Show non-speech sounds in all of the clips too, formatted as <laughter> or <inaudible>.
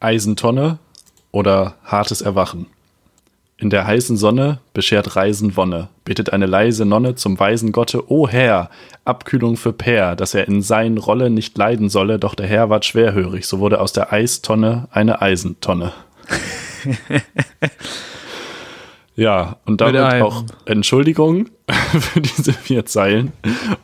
Eisentonne oder hartes Erwachen. In der heißen Sonne beschert Reisen Wonne, betet eine leise Nonne zum weisen Gotte, O Herr, Abkühlung für Per, dass er in sein Rolle nicht leiden solle, doch der Herr ward schwerhörig, so wurde aus der Eistonne eine Eisentonne. <laughs> ja, und damit auch Entschuldigung <laughs> für diese vier Zeilen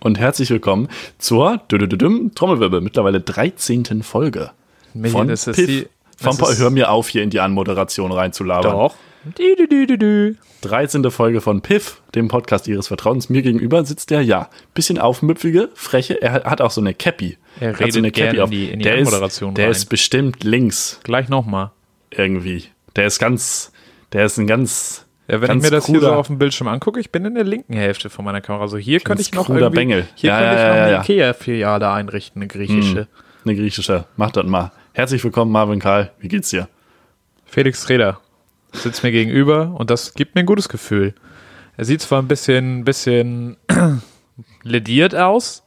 und herzlich willkommen zur Trommelwirbel, mittlerweile 13. Folge. Million, von das ist Piff. die, von Hör mir auf, hier in die Anmoderation reinzulabern. Doch. Du, du, du, du. 13. Folge von Piff, dem Podcast Ihres Vertrauens. Mir gegenüber sitzt der, ja, bisschen aufmüpfige, freche. Er hat auch so eine Cappy. Er redet so eine Cappy auf. In die, in die der ist, der ist bestimmt links. Gleich nochmal. Irgendwie. Der ist ganz, der ist ein ganz. Ja, wenn ganz ich mir das hier so auf dem Bildschirm angucke, ich bin in der linken Hälfte von meiner Kamera. So hier könnte ich noch irgendwie, Bengel. hier ja, könnte ja, ich noch eine ja, Ikea-Filiale einrichten, eine griechische. Hm, eine griechische. Mach das mal. Herzlich willkommen, Marvin Karl. Wie geht's dir? Felix Treder sitzt mir gegenüber und das gibt mir ein gutes Gefühl. Er sieht zwar ein bisschen, bisschen <clears throat> lediert aus.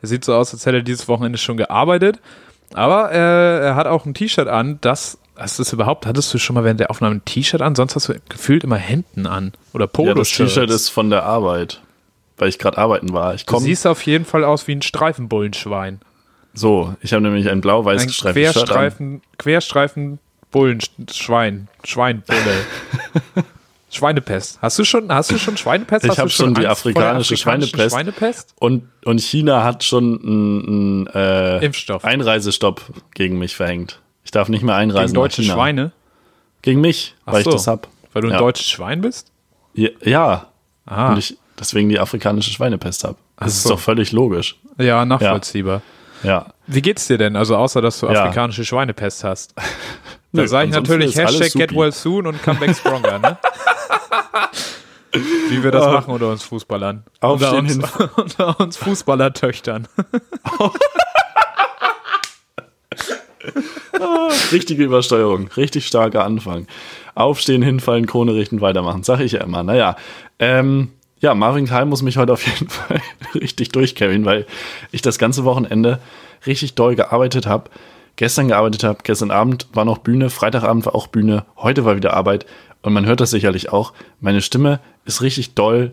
Er sieht so aus, als hätte er dieses Wochenende schon gearbeitet. Aber äh, er hat auch ein T-Shirt an, das. Hast du das überhaupt? Hattest du schon mal während der Aufnahme ein T-Shirt an? Sonst hast du gefühlt immer Hemden an. Oder Polo. Ja, das T-Shirt ist von der Arbeit. Weil ich gerade arbeiten war. Ich komm, du siehst auf jeden Fall aus wie ein Streifenbullenschwein. So, ich habe nämlich ein blau-weiß gestreiftes Querstreifen, Querstreifen Bullen, Schwein, Schweinbulle. <laughs> Schweinepest. Hast du schon, hast du schon Schweinepest? Ich habe schon die afrikanische Schweinepest. Schweinepest. Und, und China hat schon einen äh, Impfstoff. Einreisestopp gegen mich verhängt. Ich darf nicht mehr einreisen. Gegen deutsche Schweine? Gegen mich, Ach weil so, ich das hab. Weil du ein ja. deutsches Schwein bist? Ja. ja. Ah. Und ich deswegen die afrikanische Schweinepest habe. Das so. ist doch völlig logisch. Ja, nachvollziehbar. Ja. Wie geht's dir denn? Also außer, dass du Ja. afrikanische Schweinepest hast. <laughs> Da sage ich natürlich Hashtag get well soon und come back stronger, ne? <laughs> Wie wir das Ah. machen unter uns Fußballern. Unter uns, <laughs> unter uns Fußballertöchtern. Richtige Übersteuerung, richtig starker Anfang. Aufstehen, hinfallen, Krone richten, weitermachen. Sag ich ja immer. Naja, ähm, ja, Marvin Karl muss mich heute auf jeden <laughs> Fall richtig durchcarryen, weil ich das ganze Wochenende richtig doll gearbeitet habe. Gestern gearbeitet habe, gestern Abend war noch Bühne, Freitagabend war auch Bühne, heute war wieder Arbeit und man hört das sicherlich auch. Meine Stimme ist richtig doll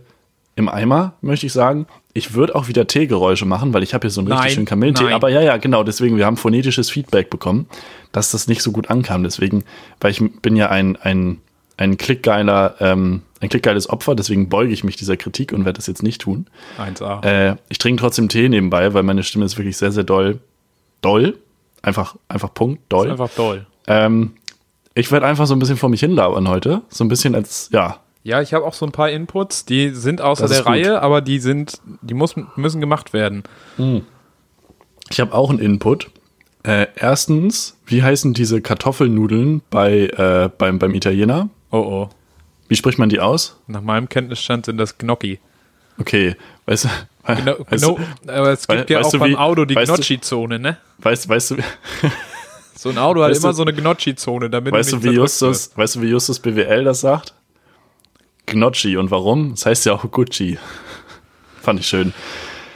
im Eimer, möchte ich sagen. Ich würde auch wieder Teegeräusche machen, weil ich habe hier so einen richtig Nein, schönen Kamillentee. nein. Aber ja, ja, genau, deswegen, wir haben phonetisches Feedback bekommen, dass das nicht so gut ankam. Deswegen, weil ich bin ja ein, ein, ein klickgeiler, ähm, ein klickgeiles Opfer, deswegen beuge ich mich dieser Kritik und werde das jetzt nicht tun. 1A. Äh, ich trinke trotzdem Tee nebenbei, weil meine Stimme ist wirklich sehr, sehr doll. Doll? Einfach, einfach Punkt, ist doll. einfach toll. Ähm, ich werde einfach so ein bisschen vor mich hinlabern heute. So ein bisschen als, ja, Ja, ich habe auch so ein paar Inputs, die sind außer ist der gut. Reihe, aber die sind, die muss, müssen gemacht werden. Ich habe auch einen Input. Äh, erstens, wie heißen diese Kartoffelnudeln bei, äh, beim, beim Italiener? Oh oh. Wie spricht man die aus? Nach meinem Kenntnisstand sind das Gnocchi. Okay, weißt du, Genau, weißt, genau, aber es gibt wei- ja auch du, beim wie- Auto die du- Gnocchi-Zone, ne? weißt, weißt du, <laughs> So ein Auto hat immer du- so eine Gnocchi-Zone, damit weißt du du, wie Justus, weißt du, wie Justus BWL das sagt? Gnocchi. Und warum? Das heißt ja auch Gucci. <laughs> Fand ich schön.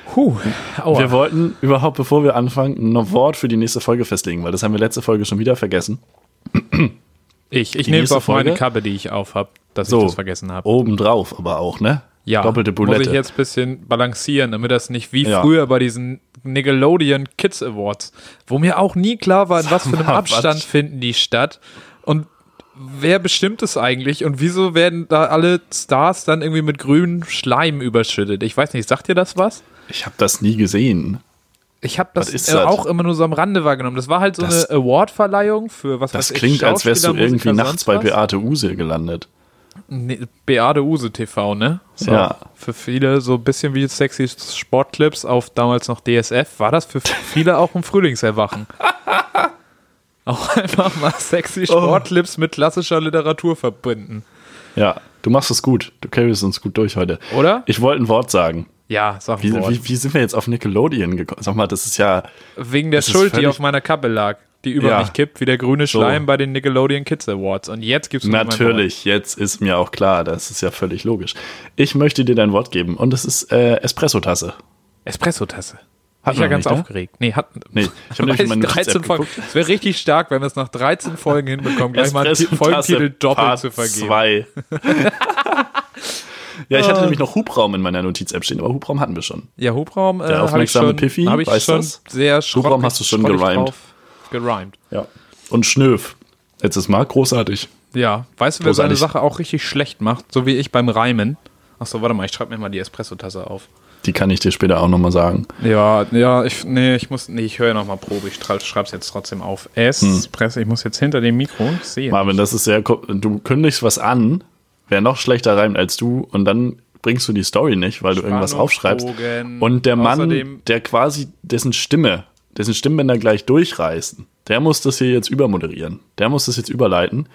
Puh, aua. Wir wollten überhaupt, bevor wir anfangen, ein Wort für die nächste Folge festlegen, weil das haben wir letzte Folge schon wieder vergessen. Ich ich nehme es auf meine? Kappe, die ich auf habe, dass So. ich das vergessen habe. Obendrauf aber auch, ne? Ja, Doppelte muss Bulette. ich jetzt ein bisschen balancieren, damit das nicht wie Ja. früher bei diesen Nickelodeon Kids Awards, wo mir auch nie klar war, in was für einem mal, Abstand was? finden die statt und wer bestimmt es eigentlich und wieso werden da alle Stars dann irgendwie mit grünem Schleim überschüttet? Ich weiß nicht, sagt dir das was? Ich habe das nie gesehen. Ich habe das, äh, das? auch immer nur so am Rande wahrgenommen. Das war halt so Das- eine Award-Verleihung für was Das weiß ich, klingt, als wärst du irgendwie nachts bei. Beate Use gelandet. Nee, Beate Use TV, ne? So, Ja. Für viele so ein bisschen wie sexy Sportclips auf damals noch DSF. War das für viele auch ein Frühlingserwachen? <laughs> auch einfach mal sexy Oh. Sportclips mit klassischer Literatur verbinden. Ja, du machst es gut. Du carryst uns gut durch heute. Oder? Ich wollte ein Wort sagen. Ja, sag ein Wie, wie, wie sind wir jetzt auf Nickelodeon gekommen? Sag mal, das ist ja. Wegen der das Schuld, die auf meiner Kappe lag, die über Ja. mich kippt, wie der grüne So. Schleim bei den Nickelodeon Kids Awards. Und jetzt mein Wort. Natürlich, jetzt ist mir auch klar, das ist ja völlig logisch. Ich möchte dir dein Wort geben und es ist äh, Espresso-Tasse. Espresso-Tasse. War ich ja ganz aufgeregt. Nee, hat, Nee, <laughs> ich habe nämlich in meine 13 Folgen. Es wäre richtig stark, wenn wir es nach 13 Folgen hinbekommen, gleich mal einen Folgentitel doppelt zu vergeben. Zwei. <laughs> ja, ich hatte nämlich noch Hubraum in meiner Notiz-App stehen, aber Hubraum hatten wir schon. Ja, Hubraum äh, Der habe ich aufmerksame schon, Piffy, hab ich weiß schon das? sehr Hubraum hast du schon gerimt. drauf Gerimt. Ja. Und Schnöf. Letztes Mal großartig. Ja, weißt du, wer seine. Sache auch richtig schlecht macht, so wie ich beim Reimen? Achso, warte mal, ich schreibe mir mal die Espresso-Tasse auf. Die kann ich dir später auch nochmal sagen. Ja, ja, ich, nee, ich muss, nee, ich höre nochmal Probe, ich schreibe es jetzt trotzdem auf. Espresso, ich muss jetzt hinter dem Mikro, ich sehe. Marvin, das ist sehr. Du kündigst was an, wer noch schlechter reimt als du, und dann bringst du die Story nicht, weil du irgendwas aufschreibst. Und der Mann, der quasi dessen Stimme, dessen Stimmbänder gleich durchreißen, der muss das hier jetzt übermoderieren. Der muss das jetzt überleiten.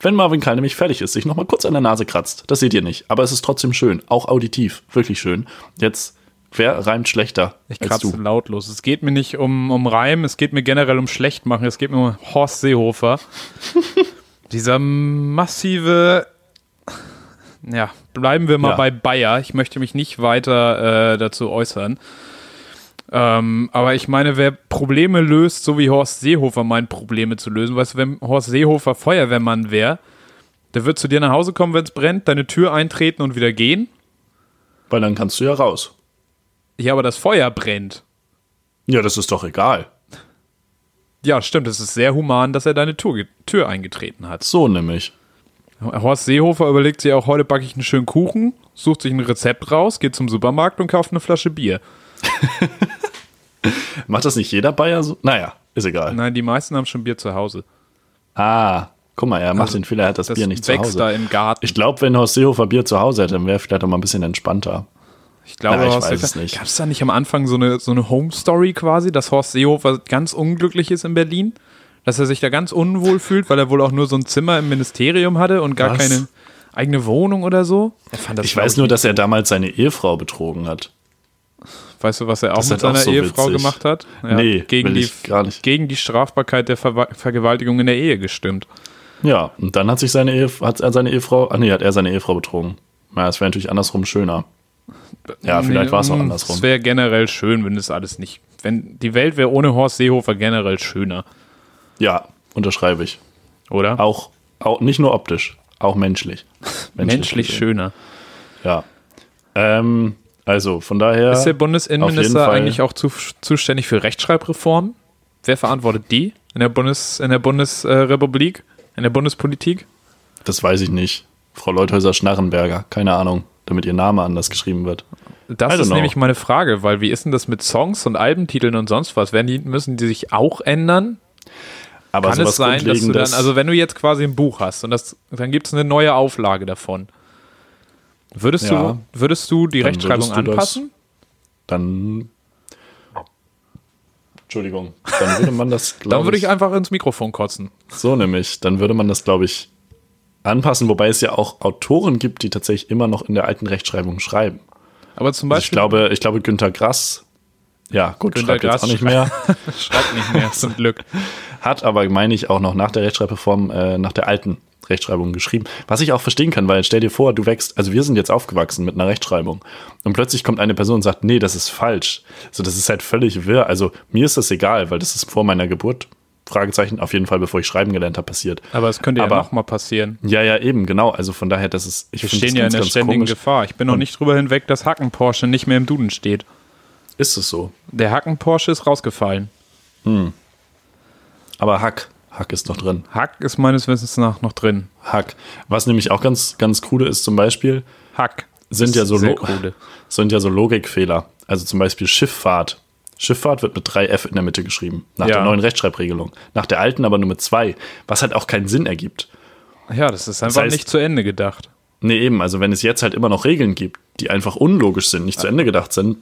Wenn Marvin Karl nämlich fertig ist, sich nochmal kurz an der Nase kratzt. Das seht ihr nicht. Aber es ist trotzdem schön. Auch auditiv. Wirklich schön. Jetzt, wer reimt schlechter Ich als kratze du? lautlos. Es geht mir nicht um, um Reim, es geht mir generell um Schlechtmachen, es geht mir um Horst Seehofer. <laughs> Dieser massive, ja, bleiben wir mal Ja. bei Bayer. Ich möchte mich nicht weiter äh, dazu äußern. Ähm, aber ich meine, wer Probleme löst, so wie Horst Seehofer meint, Probleme zu lösen, weißt du, wenn Horst Seehofer Feuerwehrmann wäre, der wird zu dir nach Hause kommen, wenn es brennt, deine Tür eintreten und wieder gehen. Weil dann kannst du ja raus. Ja, aber das Feuer brennt. Ja, das ist doch egal. Ja, stimmt. Es ist sehr human, dass er deine Tür, Tür eingetreten hat. So nämlich. Horst Seehofer überlegt sich auch, heute backe ich einen schönen Kuchen, sucht sich ein Rezept raus, geht zum Supermarkt und kauft eine Flasche Bier. <laughs> Macht das nicht jeder Bayer so? Naja, ist egal. Nein, die meisten haben schon Bier zu Hause. Ah, guck mal, er macht Also, den Fehler, er hat das, Das Bier nicht zu Hause. da im Garten. Ich glaube, wenn Horst Seehofer Bier zu Hause hätte, dann wäre er vielleicht auch mal ein bisschen entspannter. Ich glaube, Ja, ich Horst weiß es nicht. Gab es da nicht am Anfang so eine, so eine Home-Story quasi, dass Horst Seehofer ganz unglücklich ist in Berlin? Dass er sich da ganz unwohl fühlt, weil er wohl auch nur so ein Zimmer im Ministerium hatte und gar Was? keine eigene Wohnung oder so? Er fand das, Ich weiß nur, dass er damals seine Ehefrau betrogen hat. Weißt du, was er auch Das mit halt auch seiner so Ehefrau witzig. gemacht hat? Er Nee, gegen will die, ich gar nicht. gegen die Strafbarkeit der Ver Vergewaltigung in der Ehe gestimmt. Ja, und dann hat sich seine Ehef hat er seine Ehefrau, ah nee, hat er seine Ehefrau betrogen. Ja, das wäre natürlich andersrum schöner. Ja, vielleicht war es auch Mm, andersrum. Es wäre generell schön, wenn das alles nicht. Wenn die Welt wäre ohne Horst Seehofer generell schöner, Ja, unterschreibe ich. oder? Auch, auch nicht nur optisch, auch <laughs> menschlich. Menschlich gesehen. schöner. Ja. Ähm, also von daher. Ist der Bundesinnenminister eigentlich auch zu, zuständig für Rechtschreibreformen? Wer verantwortet die in der Bundes in der Bundesrepublik, in der Bundespolitik? das weiß ich nicht. Frau Leuthäuser-Schnarrenberger, keine Ahnung, damit ihr Name anders geschrieben wird. Das ist know. nämlich meine Frage, weil wie ist denn das mit Songs und Albentiteln und sonst was? Die, müssen die sich auch ändern? Aber Kann es sein, dass du dann, also wenn du jetzt quasi ein Buch hast und das, dann gibt es eine neue Auflage davon, würdest, Ja. du, würdest du die Rechtschreibung du das- anpassen? dann. Entschuldigung. Dann würde man das, <laughs> Dann würde ich, einfach ins Mikrofon kotzen. so nämlich, dann würde man das, glaube ich, anpassen, wobei es ja auch Autoren gibt, die tatsächlich immer noch in der alten Rechtschreibung schreiben. Aber zum Also ich Beispiel glaube, ich glaube, Günter Grass, ja, gut, Günter schreibt jetzt Grass auch nicht mehr, <laughs> schreibt nicht mehr, zum <laughs> Glück. Hat aber, meine ich, auch noch nach der Rechtschreibreform, äh, nach der alten Rechtschreibung geschrieben. Was ich auch verstehen kann, weil stell dir vor, du wächst, also wir sind jetzt aufgewachsen mit einer Rechtschreibung und plötzlich kommt eine Person und sagt, nee, das ist falsch. So, das ist halt völlig wirr. Also mir ist das egal, weil das ist vor meiner Geburt, Fragezeichen, auf jeden Fall, bevor ich schreiben gelernt habe, passiert. Aber es könnte Aber- ja nochmal passieren. Ja, ja, eben, genau. Also von daher, das ist, ich Wir stehen ja in der ständigen komisch. Gefahr. Ich bin noch nicht drüber hinweg, dass Hacken Porsche nicht mehr im Duden steht. Ist es so. Der Hacken Porsche ist rausgefallen. Aber Hack, Hack ist noch drin. Hack ist meines Wissens nach noch drin. Hack. Was nämlich auch ganz, ganz coole ist zum Beispiel, Hack. sind ja so, krude. <laughs> sind ja so Logikfehler. Also zum Beispiel Schifffahrt. Schifffahrt wird mit drei F in der Mitte geschrieben. Nach Ja. der neuen Rechtschreibregelung. Nach der alten aber nur mit zwei. Was halt auch keinen Sinn ergibt. Ja, das ist einfach heißt- nicht zu Ende gedacht. Nee, eben. Also wenn es jetzt halt immer noch Regeln gibt, die einfach unlogisch sind, nicht zu Ende gedacht sind,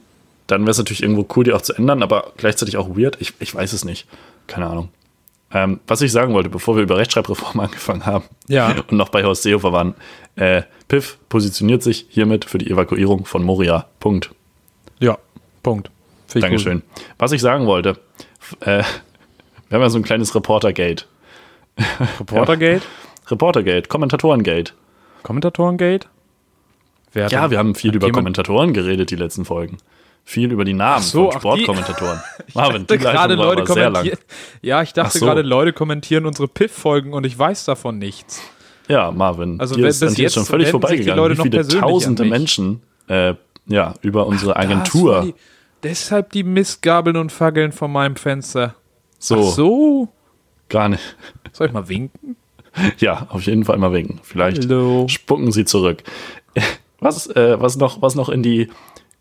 dann wäre es natürlich irgendwo cool, die auch zu ändern, aber gleichzeitig auch weird. Ich, ich weiß es nicht. Keine Ahnung. Ähm, was ich sagen wollte, bevor wir über Rechtschreibreform <laughs> angefangen haben Ja. und noch bei Horst Seehofer waren, äh, Piff positioniert sich hiermit für die Evakuierung von Moria. Punkt. Ja, Punkt. Finde ich Dankeschön. Was ich sagen wollte, äh, <laughs> wir haben ja so ein kleines Reportergate. Gut. <laughs> Reportergate? Reportergate, Kommentatorengate. Kommentatorengate? Ja, wir haben viel über jemand- Kommentatoren geredet, die letzten Folgen. Viel über die Namen so, von die- Sportkommentatoren. <laughs> Marvin, dachte gerade Leute sehr lang. Ja, ich dachte Ach so. gerade Leute kommentieren unsere Piff-Folgen und ich weiß davon nichts. Ja, Marvin, Also dir ist, bis dir ist jetzt schon völlig die vorbeigegangen, Leute wie noch viele tausende. Menschen äh, ja, über unsere Das Agentur war die, deshalb die Mistgabeln und Fackeln vor meinem Fenster. so, Ach so. gar nicht. Soll ich mal winken? Ja, auf jeden Fall mal winken. Vielleicht Hallo. spucken sie zurück. Was, äh, was, noch, was noch in die,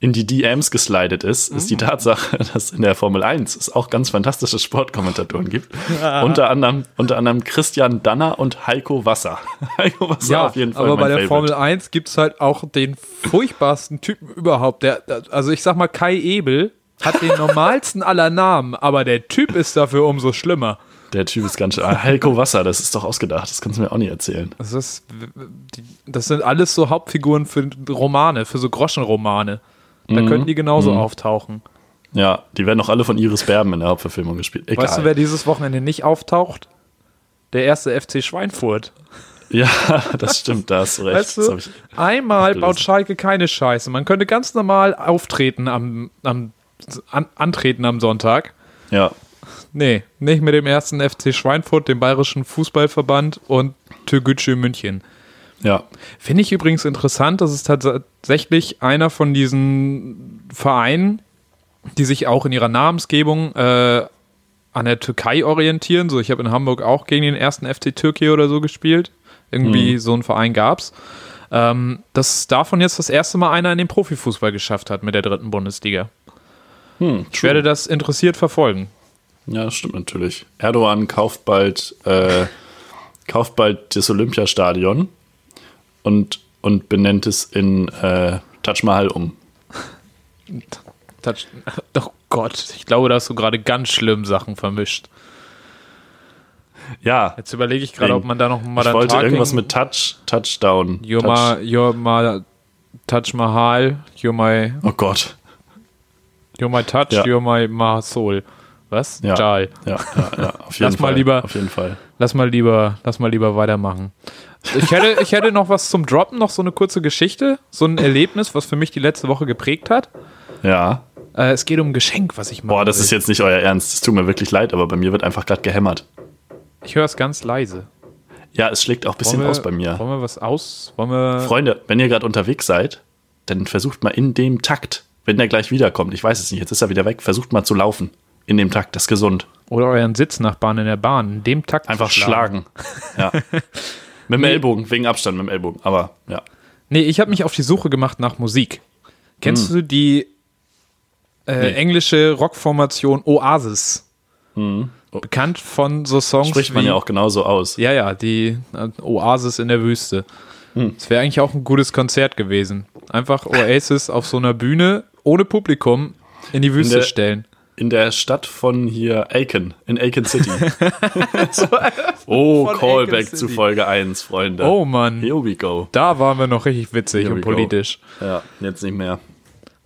in die DMs geslidet ist, ist Mhm. die Tatsache, <laughs> dass in der Formel 1 es auch ganz fantastische Sportkommentatoren gibt. unter, anderem, unter anderem Christian Danner und Heiko Wasser. <laughs> Heiko Wasser Ja, auf jeden Fall aber bei der Favorite. Formel 1 gibt es halt auch den furchtbarsten Typen überhaupt. Der, also ich sag mal, Kai Ebel hat den <laughs> normalsten aller Namen, aber der Typ ist dafür umso schlimmer. Der Typ ist ganz schön. Heiko Wasser, das ist doch ausgedacht. Das kannst du mir auch nicht erzählen. Das, ist, das sind alles so Hauptfiguren für Romane, für so Groschenromane. Da Mhm. könnten die genauso auftauchen. Ja, die werden auch alle von Iris Berben in der Hauptverfilmung gespielt. Egal. Weißt du, wer dieses Wochenende nicht auftaucht? Der erste FC Schweinfurt. ja, <laughs> das stimmt, da hast du recht. Weißt Das du, einmal baut. Schalke keine Scheiße. Man könnte ganz normal auftreten am, am an, antreten am Sonntag. ja, Nee, nicht mit dem ersten FC Schweinfurt, dem Bayerischen Fußballverband und Türgücü München. Ja. Finde ich übrigens interessant, dass es tatsächlich einer von diesen Vereinen, die sich auch in ihrer Namensgebung äh, an der Türkei orientieren. So, ich habe in Hamburg auch gegen den ersten FC Türkei oder so gespielt. Irgendwie so einen Verein gab's. Ähm, dass davon jetzt das erste Mal einer in den Profifußball geschafft hat mit der dritten Bundesliga. Hm, Ich werde das interessiert verfolgen. Ja, das stimmt natürlich. Erdogan kauft bald, äh, kauft bald das Olympiastadion und, und benennt es in äh, Taj Mahal um. Touch. <laughs> Oh Gott, ich glaube, da hast du gerade ganz schlimm Sachen vermischt. Ja, Jetzt überlege ich gerade, ob man da noch mal ich wollte irgendwas mit Touch, Touchdown. You're Touch, my, you're my Touch Mahal, you're my, oh Gott. you're my Touch, Ja. you're my, my Soul. Was? Ja. Jal. Ja, ja, ja, auf jeden Lass Fall. mal lieber- Auf jeden Fall. Lass mal lieber, lass mal lieber weitermachen. Ich hätte, ich hätte noch was zum Droppen, noch so eine kurze Geschichte, so ein Erlebnis, was für mich die letzte Woche geprägt hat. Ja. Äh, es geht um ein Geschenk, was ich mache. Boah, das ist jetzt nicht euer Ernst. Es tut mir wirklich leid, aber bei mir wird einfach gerade gehämmert. Ich höre es ganz leise. Ja, es schlägt auch ein bisschen wir- aus bei mir. Wollen wir was aus? Wollen wir. Freunde, wenn ihr gerade unterwegs seid, dann versucht mal in dem Takt, wenn der gleich wiederkommt, ich weiß es nicht, jetzt ist er wieder weg, versucht mal zu laufen. In dem Takt, das ist gesund. Oder euren Sitznachbarn in der Bahn, in dem Takt. Einfach zu schlagen. Ja. <laughs> mit dem Ellbogen, wegen Abstand mit dem Ellbogen. Aber ja. Nee, ich habe mich auf die Suche gemacht nach Musik. Kennst du die äh, Hm. Nee. englische Rockformation Oasis? Bekannt von so Songs Hm. Spricht man wie, ja auch genauso aus. Ja, ja, die äh, Oasis in der Wüste. Hm. Es wäre eigentlich auch ein gutes Konzert gewesen. Einfach Oasis auf so einer Bühne ohne Publikum in die Wüste der- stellen. In der Stadt von hier Aiken, in Aiken City. <laughs> oh, Callback zu. Folge 1, Freunde. Oh Mann, Here we go. da waren wir noch richtig witzig und we go. politisch. Ja, jetzt nicht mehr.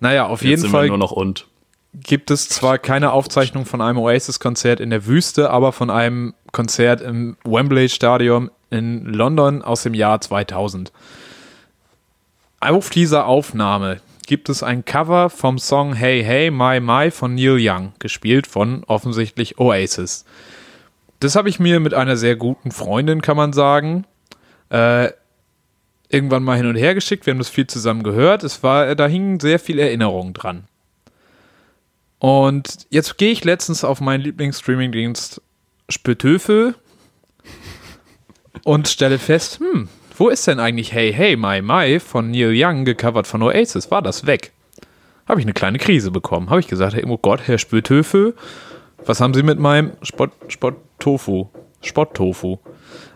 Naja, auf Jetzt jeden sind Fall wir nur noch und. gibt es zwar keine Aufzeichnung von einem Oasis-Konzert in der Wüste, aber von einem Konzert im Wembley Stadion in London aus dem Jahr 2000. Auf dieser Aufnahme gibt es ein Cover vom Song Hey Hey My My von Neil Young, gespielt von offensichtlich Oasis. Das habe ich mir mit einer sehr guten Freundin, kann man sagen, äh, irgendwann mal hin und her geschickt. Wir haben das viel zusammen gehört. Es war, da hingen sehr viele Erinnerungen dran. Und jetzt gehe ich letztens auf meinen Lieblingsstreamingdienst Spötöfe und stelle fest, hm, wo ist denn eigentlich Hey Hey My My von Neil Young gecovert von Oasis? War das weg? Habe ich eine kleine Krise bekommen. Habe ich gesagt, hey, oh Gott, Herr Spötöfe, was haben Sie mit meinem Spott, Spott-Tofu? Spott-Tofu.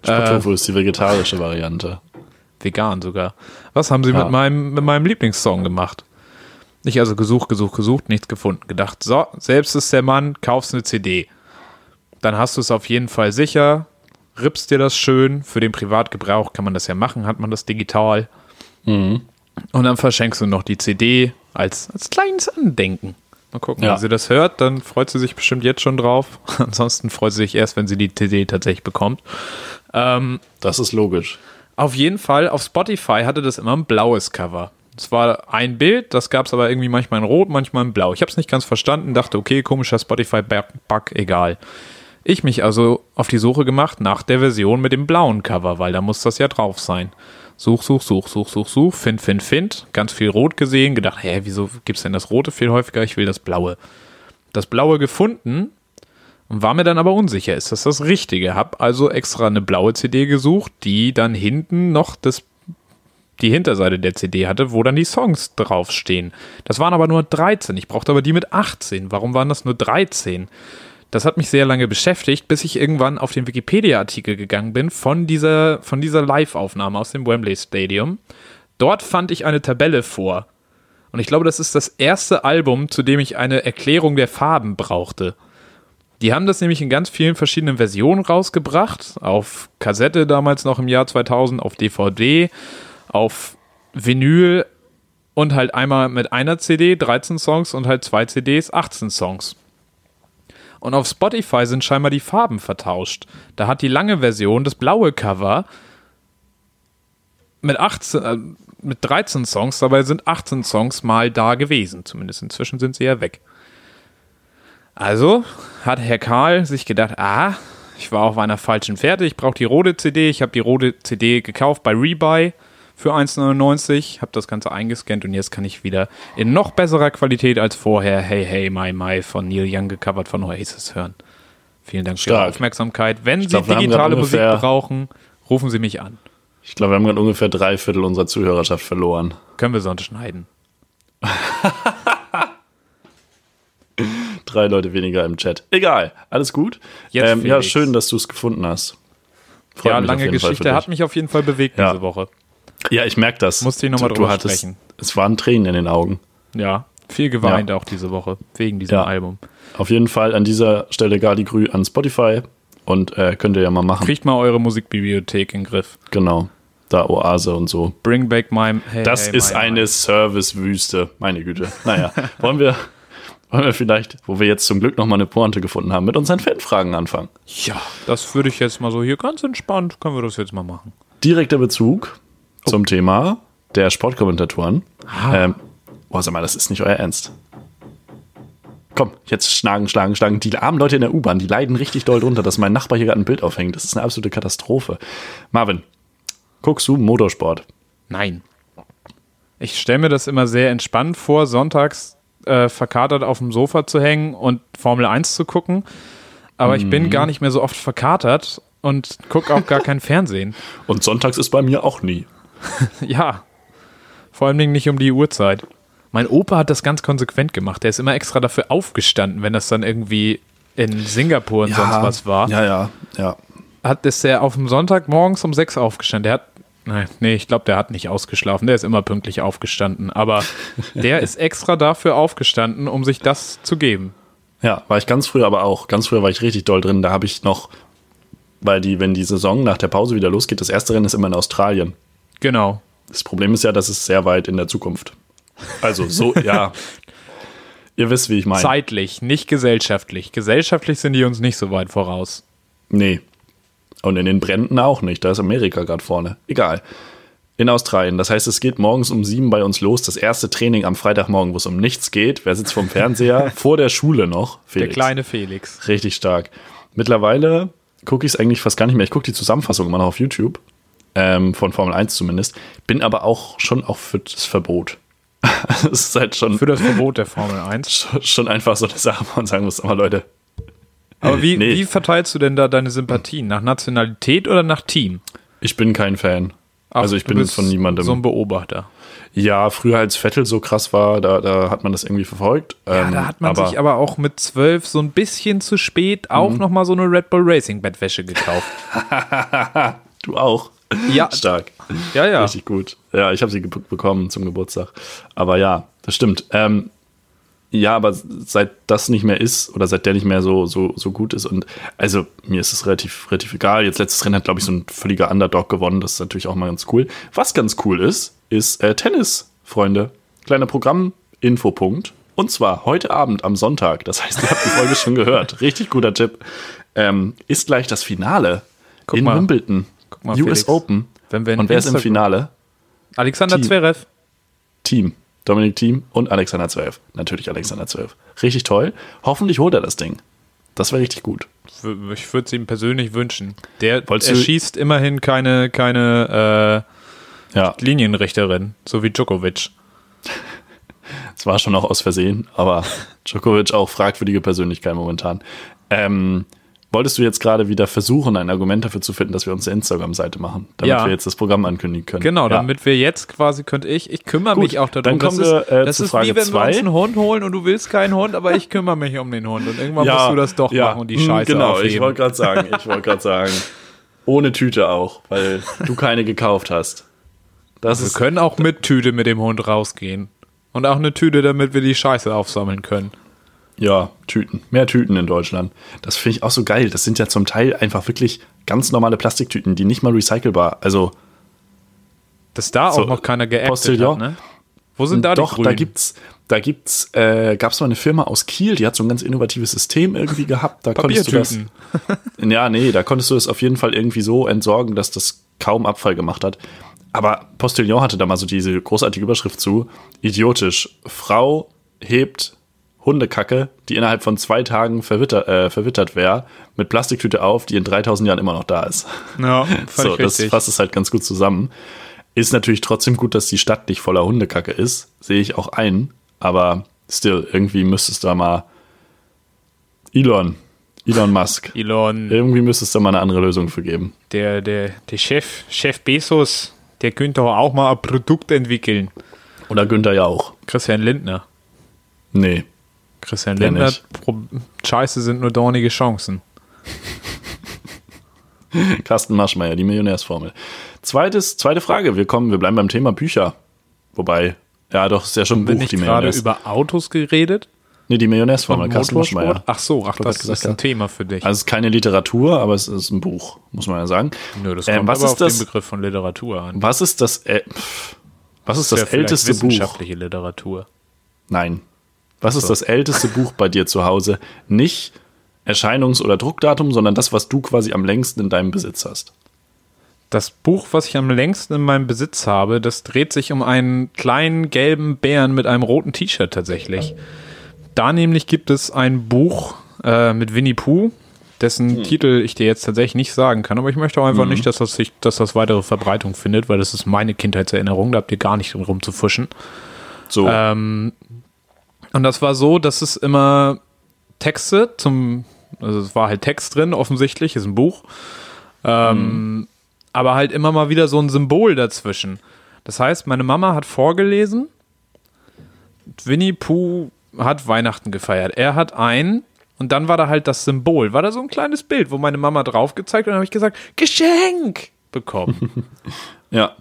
Spottofu ist die vegetarische Variante. Vegan sogar. Was haben Sie Ja. mit, meinem, mit meinem Lieblingssong gemacht? Ich also gesucht, gesucht, gesucht, nichts gefunden. Gedacht, so, selbst ist der Mann, kaufst eine CD. Dann hast du es auf jeden Fall sicher, rippst dir das schön. Für den Privatgebrauch kann man das ja machen, hat man das digital. Mhm. Und dann verschenkst du noch die CD als, als kleines Andenken. Mal gucken, Ja. wenn sie das hört, dann freut sie sich bestimmt jetzt schon drauf. <laughs> Ansonsten freut sie sich erst, wenn sie die CD tatsächlich bekommt. Das ist logisch. Auf jeden Fall, auf Spotify hatte das immer ein blaues Cover. Es war ein Bild, das gab es aber irgendwie manchmal in Rot, manchmal in Blau. Ich habe es nicht ganz verstanden, dachte, okay, komischer Spotify-Bug, egal. Ich mich also auf die Suche gemacht nach der Version mit dem blauen Cover, weil da muss das ja drauf sein. Such, such, such, such, such, such, find, find, find. Ganz viel Rot gesehen, gedacht, hä, wieso gibt es denn das Rote viel häufiger? Ich will das Blaue. Das Blaue gefunden und war mir dann aber unsicher, ist das das Richtige? Hab also extra eine blaue CD gesucht, die dann hinten noch das die Hinterseite der CD hatte, wo dann die Songs draufstehen. Das waren aber nur 13. Ich brauchte aber die mit 18. Warum waren das nur 13? Das hat mich sehr lange beschäftigt, bis ich irgendwann auf den Wikipedia-Artikel gegangen bin von dieser, von dieser Live-Aufnahme aus dem Wembley Stadium. Dort fand ich eine Tabelle vor. Und ich glaube, das ist das erste Album, zu dem ich eine Erklärung der Farben brauchte. Die haben das nämlich in ganz vielen verschiedenen Versionen rausgebracht. Auf Kassette damals noch im Jahr 2000, auf DVD, auf Vinyl und halt einmal mit einer CD 13 Songs und halt zwei CDs 18 Songs. Und auf Spotify sind scheinbar die Farben vertauscht. Da hat die lange Version das blaue Cover mit 18, äh, mit 13 Songs, dabei sind 18 Songs mal da gewesen. Zumindest inzwischen sind sie ja weg. Also hat Herr Karl sich gedacht, ah, ich war auf einer falschen Fährte, ich brauche die rote CD, ich habe die rote CD gekauft bei Rebuy für 1,99, habe das Ganze eingescannt und jetzt kann ich wieder in noch besserer Qualität als vorher Hey Hey My My von Neil Young gecovert von Oasis hören. Vielen Dank für Ihre Aufmerksamkeit. Wenn glaub, Sie digitale Musik brauchen, rufen Sie mich an. Ich glaube, wir haben gerade ungefähr drei Viertel unserer Zuhörerschaft verloren. Können wir sonst schneiden. <laughs> drei Leute weniger im Chat. Egal, alles gut. Ähm, ja, schön, dass du es gefunden hast. Freut ja, lange Geschichte hat mich auf jeden Fall bewegt ja. diese Woche. Ja, ich merke das. Musste ich nochmal drüber hattest, sprechen. Es waren Tränen in den Augen. Ja, viel geweint ja. auch diese Woche, wegen diesem ja. Album. Auf jeden Fall an dieser Stelle Gali Grü an Spotify und äh, könnt ihr ja mal machen. Kriegt mal eure Musikbibliothek in den Griff. Genau. Da Oase und so. Bring back my. Hey, das hey, ist my, eine Servicewüste. Meine Güte. Naja, <laughs> wollen wir, wollen wir vielleicht, wo wir jetzt zum Glück nochmal eine Pointe gefunden haben, mit unseren Fanfragen anfangen? Ja, das würde ich jetzt mal so hier ganz entspannt, können wir das jetzt mal machen. Direkter Bezug zum Thema der Sportkommentatoren. Ah. Ähm, boah, sag mal, das ist nicht euer Ernst. Komm, jetzt schlagen, schlagen, schlagen. Die armen Leute in der U-Bahn, die leiden richtig doll drunter, dass mein Nachbar hier gerade ein Bild aufhängt. Das ist eine absolute Katastrophe. Marvin, guckst du Motorsport? Nein. Ich stelle mir das immer sehr entspannt vor, sonntags äh, verkatert auf dem Sofa zu hängen und Formel 1 zu gucken. Aber mhm. ich bin mhm. gar nicht mehr so oft verkatert und gucke auch gar kein <laughs> Fernsehen. Und sonntags ist bei mir auch nie. <laughs> ja. Vor allem nicht um die Uhrzeit. Mein Opa hat das ganz konsequent gemacht. Der ist immer extra dafür aufgestanden, wenn das dann irgendwie in Singapur und ja, sonst was war. Ja, ja, ja. Hat ist der auf dem Sonntag morgens um sechs aufgestanden. Der hat, nein, nee, ich glaube, der hat nicht ausgeschlafen. Der ist immer pünktlich aufgestanden. Aber <laughs> der ist extra dafür aufgestanden, um sich das zu geben. Ja, war ich ganz früh aber auch. Ganz früher war ich richtig doll drin. Da habe ich noch, weil die, wenn die Saison nach der Pause wieder losgeht, das erste Rennen ist immer in Australien. Genau. Das Problem ist ja, das ist sehr weit in der Zukunft. Also so, <laughs> ja. Ihr wisst, wie ich meine. Zeitlich, nicht gesellschaftlich. Gesellschaftlich sind die uns nicht so weit voraus. Nee. Und in den Bränden auch nicht. Da ist Amerika gerade vorne. Egal. In Australien. Das heißt, es geht morgens um sieben bei uns los. Das erste Training am Freitagmorgen, wo es um nichts geht. Wer sitzt vom Fernseher? <laughs> Vor der Schule noch. Felix. Der kleine Felix. Richtig stark. Mittlerweile gucke ich es eigentlich fast gar nicht mehr. Ich gucke die Zusammenfassung immer noch auf YouTube ähm, von Formel 1 zumindest. Bin aber auch schon auch für das Verbot. <laughs> es ist halt schon. Für das Verbot der Formel 1. <laughs> Schon, schon einfach so eine Sache, wo man sagen muss, aber Leute. Aber wie, nee. wie verteilst du denn da deine Sympathien? Nach Nationalität oder nach Team? Ich bin kein Fan. Ach, also ich bin von niemandem. So ein Beobachter. Ja, früher als Vettel so krass war, da, da hat man das irgendwie verfolgt. Ja, ähm, da hat man aber sich aber auch mit zwölf so ein bisschen zu spät auch mhm. nochmal so eine Red Bull Racing Bettwäsche gekauft. <laughs> du auch? <laughs> Ja. Stark. Ja, ja. Richtig gut. Ja, ich habe sie bekommen zum Geburtstag. Aber ja, das stimmt. Ähm, ja, aber seit das nicht mehr ist oder seit der nicht mehr so, so, so gut ist und also mir ist es relativ, relativ egal. Jetzt letztes Rennen hat, glaube ich, so ein völliger Underdog gewonnen. Das ist natürlich auch mal ganz cool. Was ganz cool ist, ist äh, Tennis, Freunde. Kleiner Programm-Infopunkt. Und zwar heute Abend am Sonntag. Das heißt, ihr habt die Folge <laughs> schon gehört. Richtig guter Tipp. Ähm, ist gleich das Finale Guck in mal. Wimbledon. Guck mal, US Felix, Open. Und wer ist im Finale? Alexander Team. Zverev. Team. Dominik Team und Alexander 12. Natürlich Alexander 12. Richtig toll. Hoffentlich holt er das Ding. Das wäre richtig gut. Ich würde es ihm persönlich wünschen. Der Wolltest er schießt immerhin keine, keine Ja, äh, Linienrichterin, so wie Djokovic. <laughs> es war schon auch aus Versehen, aber Djokovic auch fragwürdige Persönlichkeit momentan. Ähm, wolltest du jetzt gerade wieder versuchen, ein Argument dafür zu finden, dass wir uns eine Instagram-Seite machen, damit Ja. wir jetzt das Programm ankündigen können? Genau, ja. damit wir jetzt quasi, könnte ich, ich kümmere Gut, mich auch darum. dann kommen das ist, wir, äh, das zu ist Frage wie wenn wir zwei. uns einen Hund holen und du willst keinen Hund, aber ich kümmere mich um den Hund und irgendwann musst du das doch machen und die mm, Scheiße Genau, aufheben. ich wollte gerade sagen, ich wollte gerade sagen, ohne Tüte auch, weil du keine gekauft hast. Das wir ist können auch mit Tüte mit dem Hund rausgehen. Und auch eine Tüte, damit wir die Scheiße aufsammeln können. Ja, Tüten. Mehr Tüten in Deutschland. Das finde ich auch so geil. Das sind ja zum Teil einfach wirklich ganz normale Plastiktüten, die nicht mal recycelbar. Also Dass da So, auch noch keiner geactet hat, ne? Wo sind da doch, die da Grünen? gibt's, da gibt's, äh, gab's mal eine Firma aus Kiel, die hat so ein ganz innovatives System irgendwie gehabt. Da konntest du das. <laughs> Ja, nee, da konntest du es auf jeden Fall irgendwie so entsorgen, dass das kaum Abfall gemacht hat. Aber Postillon hatte da mal so diese großartige Überschrift zu. Idiotisch. Frau hebt Hundekacke, die innerhalb von zwei Tagen verwitter, äh, verwittert wäre, mit Plastiktüte auf, die in 3000 Jahren immer noch da ist. Ja, <laughs> So, das richtig. fasst es halt ganz gut zusammen. Ist natürlich trotzdem gut, dass die Stadt nicht voller Hundekacke ist. Sehe ich auch ein. Aber still, irgendwie müsste es da mal Elon, Elon Musk. <laughs> Elon, Irgendwie müsste es da mal eine andere Lösung für geben. der, der, der Chef, Chef Bezos, der könnte auch mal ein Produkt entwickeln. Oder Günther ja auch. Christian Lindner. Nee. Christian Der Lindner, Scheiße sind nur dornige Chancen. <laughs> Carsten Maschmeyer, die Millionärsformel. Zweites, zweite Frage. Wir kommen, wir bleiben beim Thema Bücher. Wobei, ja doch, ist ja schon ein Bin Buch, ich die gerade über Autos geredet? Nee, die Millionärsformel, Carsten? Maschmeyer. Ach so, ach, das gesagt, ist ein ja. Thema für dich. Also es ist keine Literatur, aber es ist ein Buch, muss man ja sagen. Nö, das Ähm, kommt was aber ist auf das? den Begriff von Literatur an. Was ist das, äh, was ist das ja vielleicht älteste Buch? wissenschaftliche Literatur. Nein. Was ist das älteste Buch bei dir zu Hause? Nicht Erscheinungs- oder Druckdatum, sondern das, was du quasi am längsten in deinem Besitz hast. Das Buch, was ich am längsten in meinem Besitz habe, das dreht sich um einen kleinen gelben Bären mit einem roten T-Shirt tatsächlich. Da nämlich gibt es ein Buch äh, mit Winnie Pooh, dessen Titel ich dir jetzt tatsächlich nicht sagen kann, aber ich möchte auch einfach nicht, dass das, sich, dass das weitere Verbreitung findet, weil das ist meine Kindheitserinnerung, da habt ihr gar nicht drin rumzufuschen. So, Ähm, und das war so, dass es immer Texte zum, also es war halt Text drin, offensichtlich, ist ein Buch. Ähm, Aber halt immer mal wieder so ein Symbol dazwischen. Das heißt, meine Mama hat vorgelesen, Winnie Pooh hat Weihnachten gefeiert. Er hat ein und dann war da halt das Symbol. War da so ein kleines Bild, wo meine Mama drauf gezeigt und dann habe ich gesagt, Geschenk bekommen. <laughs> ja.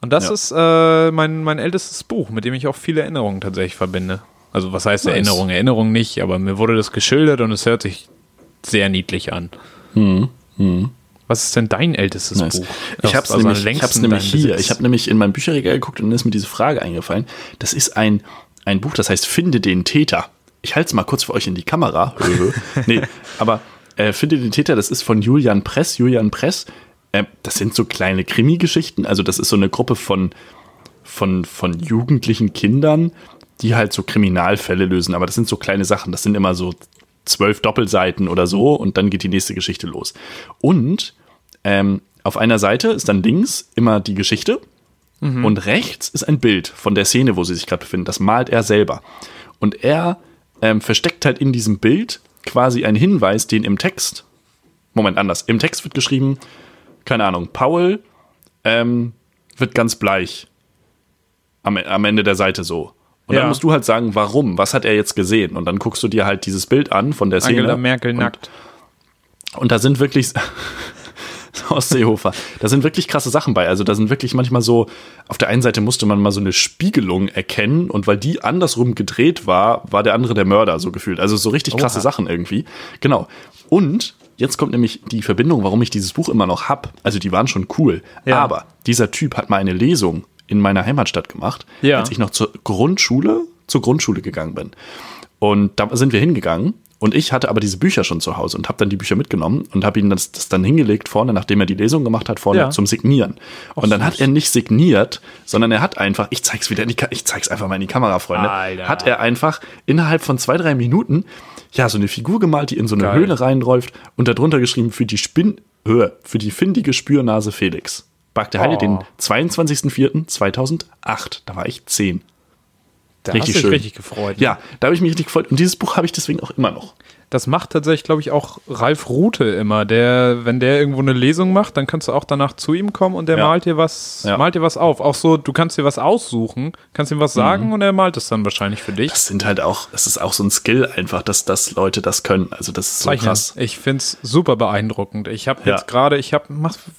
Und das Ja. ist äh, mein, mein ältestes Buch, mit dem ich auch viele Erinnerungen tatsächlich verbinde. Also was heißt Nice. Erinnerung? Erinnerung nicht, aber mir wurde das geschildert und es hört sich sehr niedlich an. Was ist denn dein ältestes Nice. Buch? Ich habe es Also nämlich, ich hab's nämlich hier. Besitz. Ich habe nämlich in meinem Bücherregal geguckt und dann ist mir diese Frage eingefallen. Das ist ein, ein Buch, das heißt Finde den Täter. Ich halte es mal kurz für euch in die Kamera. <laughs> nee, aber äh, Finde den Täter, das ist von Julian Press. Julian Press, äh, das sind so kleine Krimi-Geschichten. Also das ist so eine Gruppe von, von, von jugendlichen Kindern, die halt so Kriminalfälle lösen. Aber das sind so kleine Sachen. Das sind immer so zwölf Doppelseiten oder so und dann geht die nächste Geschichte los. Und ähm, auf einer Seite ist dann links immer die Geschichte und rechts ist ein Bild von der Szene, wo sie sich gerade befinden. Das malt er selber. Und er ähm, versteckt halt in diesem Bild quasi einen Hinweis, den im Text, Moment, anders, im Text wird geschrieben, keine Ahnung, Paul ähm, wird ganz bleich am, am Ende der Seite so. Und Ja. dann musst du halt sagen, warum, was hat er jetzt gesehen? Und dann guckst du dir halt dieses Bild an von der Szene. Angela Merkel und, nackt. und da sind wirklich <laughs> aus Seehofer. Da sind wirklich krasse Sachen bei. Also da sind wirklich manchmal so, auf der einen Seite musste man mal so eine Spiegelung erkennen und weil die andersrum gedreht war, war der andere der Mörder, so gefühlt. Also so richtig krasse Oha. Sachen irgendwie. Genau. Und jetzt kommt nämlich die Verbindung, warum ich dieses Buch immer noch hab. Also die waren schon cool. Ja. Aber dieser Typ hat mal eine Lesung in meiner Heimatstadt gemacht, Ja. als ich noch zur Grundschule, zur Grundschule gegangen bin. Und da sind wir hingegangen Und ich hatte aber diese Bücher schon zu Hause und habe dann die Bücher mitgenommen und habe ihm das, das dann hingelegt vorne, nachdem er die Lesung gemacht hat, vorne Ja. zum Signieren. und dann hat er nicht signiert, sondern er hat einfach, ich zeig's wieder in die, Ka ich zeig's einfach mal in die Kamera, Freunde, Alter. hat er einfach innerhalb von zwei, drei Minuten ja so eine Figur gemalt, die in so eine Geil. Höhle reinläuft und darunter geschrieben für die Spinn, für die findige Spürnase Felix. Bagte Heide Oh. den 22.04.2008. Da war ich zehn. Da Richtig hast du dich schön. richtig gefreut. Ja, da habe ich mich richtig gefreut. Und dieses Buch habe ich deswegen auch immer noch. Das macht tatsächlich, glaube ich, auch Ralf Rute immer. Der, wenn der irgendwo eine Lesung macht, dann kannst du auch danach zu ihm kommen und der Ja. malt dir was, Ja. malt dir was auf. Auch so, du kannst dir was aussuchen, kannst ihm was sagen Mhm. und er malt es dann wahrscheinlich für dich. Das sind halt auch, das ist auch so ein Skill einfach, dass, dass Leute das können. Also das ist so Zeichnen. krass. Ich finde es super beeindruckend. Ich habe Ja. jetzt gerade, ich habe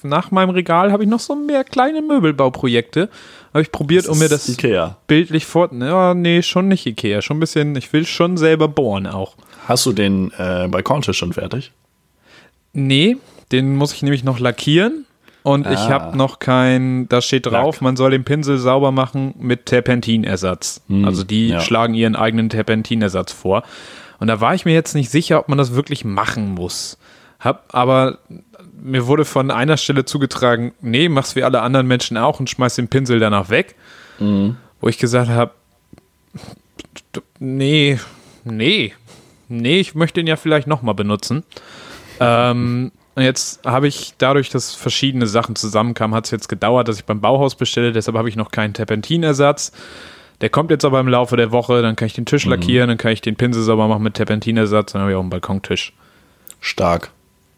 nach meinem Regal habe ich noch so mehr kleine Möbelbauprojekte. Habe ich probiert, um mir das Ikea. bildlich vor. Ja, nee, schon nicht Ikea. Schon ein bisschen, ich will schon selber bohren auch. Hast du den äh, Balkontisch schon fertig? Nee, den muss ich nämlich noch lackieren. Und ich Ah. habe noch kein, da steht drauf, Lack. man soll den Pinsel sauber machen mit Terpentinersatz. also die ja. schlagen ihren eigenen Terpentinersatz vor. Und da war ich mir jetzt nicht sicher, ob man das wirklich machen muss. Hab aber mir wurde von einer Stelle zugetragen, nee, mach's wie alle anderen Menschen auch und schmeiß den Pinsel danach weg. Wo ich gesagt habe, nee, nee, nee, ich möchte ihn ja vielleicht nochmal benutzen. Ähm, und jetzt habe ich dadurch, dass verschiedene Sachen zusammenkamen, hat es jetzt gedauert, dass ich beim Bauhaus bestelle. Deshalb habe ich noch keinen Terpentinersatz. Der kommt jetzt aber im Laufe der Woche. Dann kann ich den Tisch lackieren, dann kann ich den Pinsel sauber machen mit Terpentinersatz. Dann habe ich auch einen Balkontisch. Stark.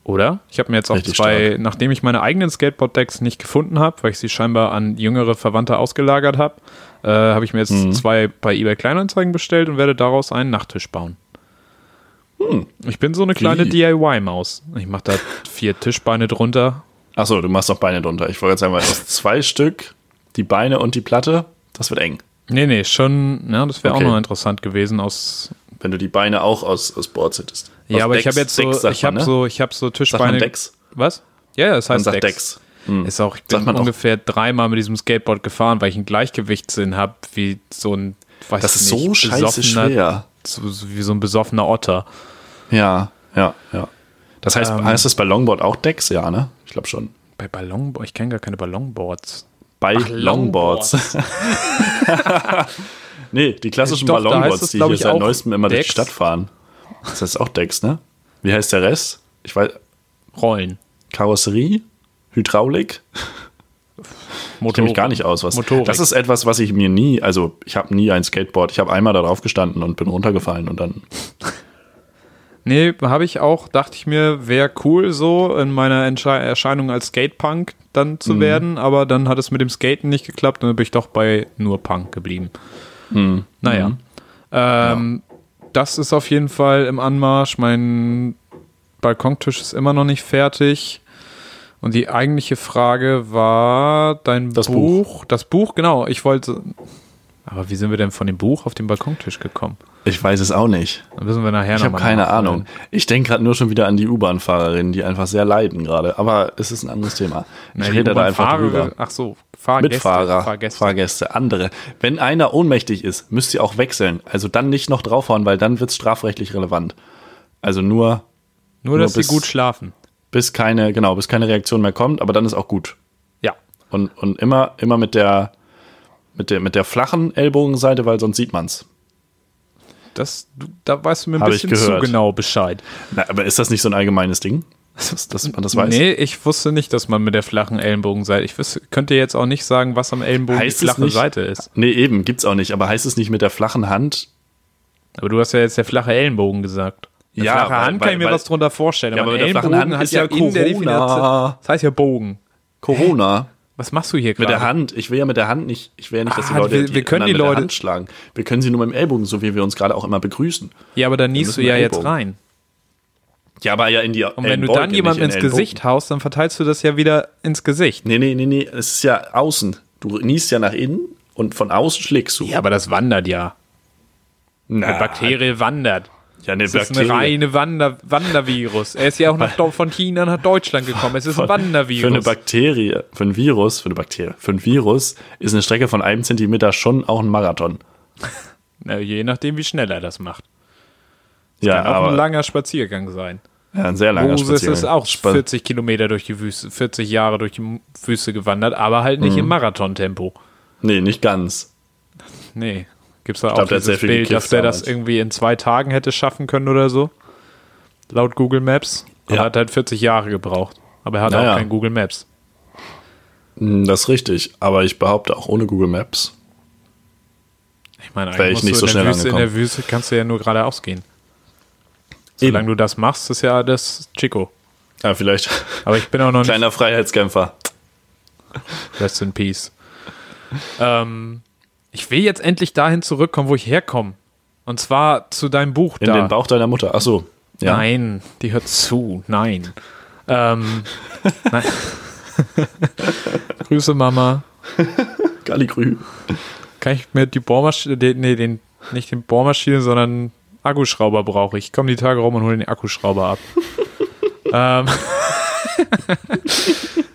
Oder? Ich habe mir jetzt auch Richtig zwei, stark. nachdem ich meine eigenen Skateboard-Decks nicht gefunden habe, weil ich sie scheinbar an jüngere Verwandte ausgelagert habe, äh, habe ich mir jetzt Mhm. zwei bei eBay Kleinanzeigen bestellt und werde daraus einen Nachttisch bauen. Ich bin so eine kleine? DIY-Maus. Ich mache da vier Tischbeine drunter. Achso, du machst noch Beine drunter. Ich wollte jetzt sagen, weil aus zwei Stück, die Beine und die Platte, das wird eng. Nee, nee, schon, ja, das wäre Okay. auch noch interessant gewesen aus. Wenn du die Beine auch aus, aus Boards hättest. Ja, Aus aber ich Decks- habe jetzt so, Decks ich habe ne? so, ich habe so Tischbeine. Decks? Was? Ja, ja, das Man heißt sagt Decks. Decks. Hm. Ist auch, ich bin ungefähr dreimal mit diesem Skateboard gefahren, weil ich einen Gleichgewichtssinn habe, wie so ein, weiß Das ist nicht, so scheiße schwer. So, so wie so ein besoffener Otter. Ja, ja, ja. Das heißt, Ähm. heißt das bei Longboard auch Decks? Ja, ne? Ich glaube schon. Bei Ballonboard, ich kenne gar keine Ballonboards. Bei Ach, Longboards. <laughs> nee, die klassischen Doch, Ballonboards, es, die hier seit neuestem immer durch die Decks. Stadt fahren. Das heißt auch Decks, ne? Wie heißt der Rest? Ich weiß, Rollen. Karosserie? Hydraulik? Ich kenne mich gar nicht aus. Was. Motorik. Das ist etwas, was ich mir nie, also ich habe nie ein Skateboard. Ich habe einmal da drauf gestanden und bin runtergefallen und dann. <laughs> Nee, habe ich auch, dachte ich mir, wäre cool so in meiner Entsche Erscheinung als Skatepunk dann Mhm. zu werden, aber dann hat es mit dem Skaten nicht geklappt und dann bin ich doch bei nur Punk geblieben. Mhm. Naja. Ähm, Das ist auf jeden Fall im Anmarsch. Mein Balkontisch ist immer noch nicht fertig. Und die eigentliche Frage war dein Das Buch. Das Buch, genau. Ich wollte. Aber wie sind wir denn von dem Buch auf den Balkontisch gekommen? Ich weiß es auch nicht. Dann müssen wir nachher Ich habe keine nachholen. Ahnung. Ich denke gerade nur schon wieder an die U-Bahn-Fahrerinnen, die einfach sehr leiden gerade. Aber es ist ein anderes Thema. Ich Na, rede da einfach drüber. Ach so, Fahrgäste. Mitfahrer, Fahrgäste. Fahrgäste, andere. Wenn einer ohnmächtig ist, müsst ihr auch wechseln. Also dann nicht noch draufhauen, weil dann wird es strafrechtlich relevant. Also nur Nur, Nur dass sie gut schlafen. Bis keine, genau, bis keine Reaktion mehr kommt, aber dann ist auch gut. Ja. Und, und immer, immer mit der, mit der, mit der flachen Ellbogenseite, weil sonst sieht man's. Das, da weißt du mir ein Hab bisschen zu genau Bescheid. Na, aber ist das nicht so ein allgemeines Ding? Dass, dass man das weiß? Nee, ich wusste nicht, dass man mit der flachen Ellenbogenseite. Ich wüsste, könnte jetzt auch nicht sagen, was am Ellenbogen Heißt die flache nicht- Seite ist. Nee, eben, gibt's auch nicht. Aber heißt es nicht mit der flachen Hand? Aber du hast ja jetzt der flache Ellenbogen gesagt. Eine Ja, flache weil- Hand kann weil- ich mir weil- was drunter vorstellen. Ja, aber aber mit der flachen Ellenbogen Hand hat ist ja Corona. Definition. Das heißt ja Bogen. Corona. Was machst du hier Mit gerade? der Hand. Ich will ja mit der Hand nicht, ich will ja nicht, dass die Ah, Leute wir- wir können die mit Leute- der Hand schlagen. Wir können sie nur mit dem Ellbogen, so wie wir uns gerade auch immer begrüßen. Ja, aber da niest du ja jetzt rein. Ja, aber ja in die Und wenn du dann jemandem ins Gesicht haust, dann verteilst du das ja wieder ins Gesicht. Nee, nee, nee, nee, es ist ja außen. Du niest ja nach innen und von außen schlägst du. Ja, aber das wandert ja. Na, Eine Bakterie wandert. Ja, eine Das ist Bakterie. ein reine Wander Wandervirus. Er ist ja auch nach, <laughs> von China nach Deutschland gekommen. Es ist ein Für eine Wandervirus. Bakterie, für ein Virus, für eine Bakterie, für ein Virus ist eine Strecke von einem Zentimeter schon auch ein Marathon. <laughs> Na, je nachdem, wie schnell er das macht. Ja, Kann auch aber ein langer Spaziergang sein. ja, ein sehr langer Moses Spaziergang. ist auch Spa- 40 Kilometer durch die Wüste, 40 Jahre durch die Wüste gewandert, aber halt nicht Mhm. im Marathontempo. Nee, nicht ganz. Nee. Gibt es da glaub, auch sehr dieses Bild, dass der das damals. irgendwie in zwei Tagen hätte schaffen können oder so? Laut Google Maps. Aber Ja. hat halt 40 Jahre gebraucht. Aber er hat Naja. auch kein Google Maps. Hm, Das ist richtig. Aber ich behaupte auch ohne Google Maps. Ich meine, Wär ich eigentlich nicht so schnell der Wüste, in der Wüste kannst du ja nur geradeaus gehen. Solange du das machst, ist ja das Chico. Ja, vielleicht Aber ich bin auch noch nicht kleiner Freiheitskämpfer. Rest in Peace. Ähm, ich will jetzt endlich dahin zurückkommen, wo ich herkomme. Und zwar zu deinem Buch In da. den Bauch deiner Mutter. Ach so. Ja. Nein, die hört zu. Nein. Ähm, <laughs> nein. <laughs> Grüße, Mama. Galligrü. Kann ich mir die Bohrmaschine, den, nee, den, nicht den Bohrmaschine, sondern Akkuschrauber brauche ich. Ich komme die Tage rum und hole den Akkuschrauber ab. <laughs> ähm.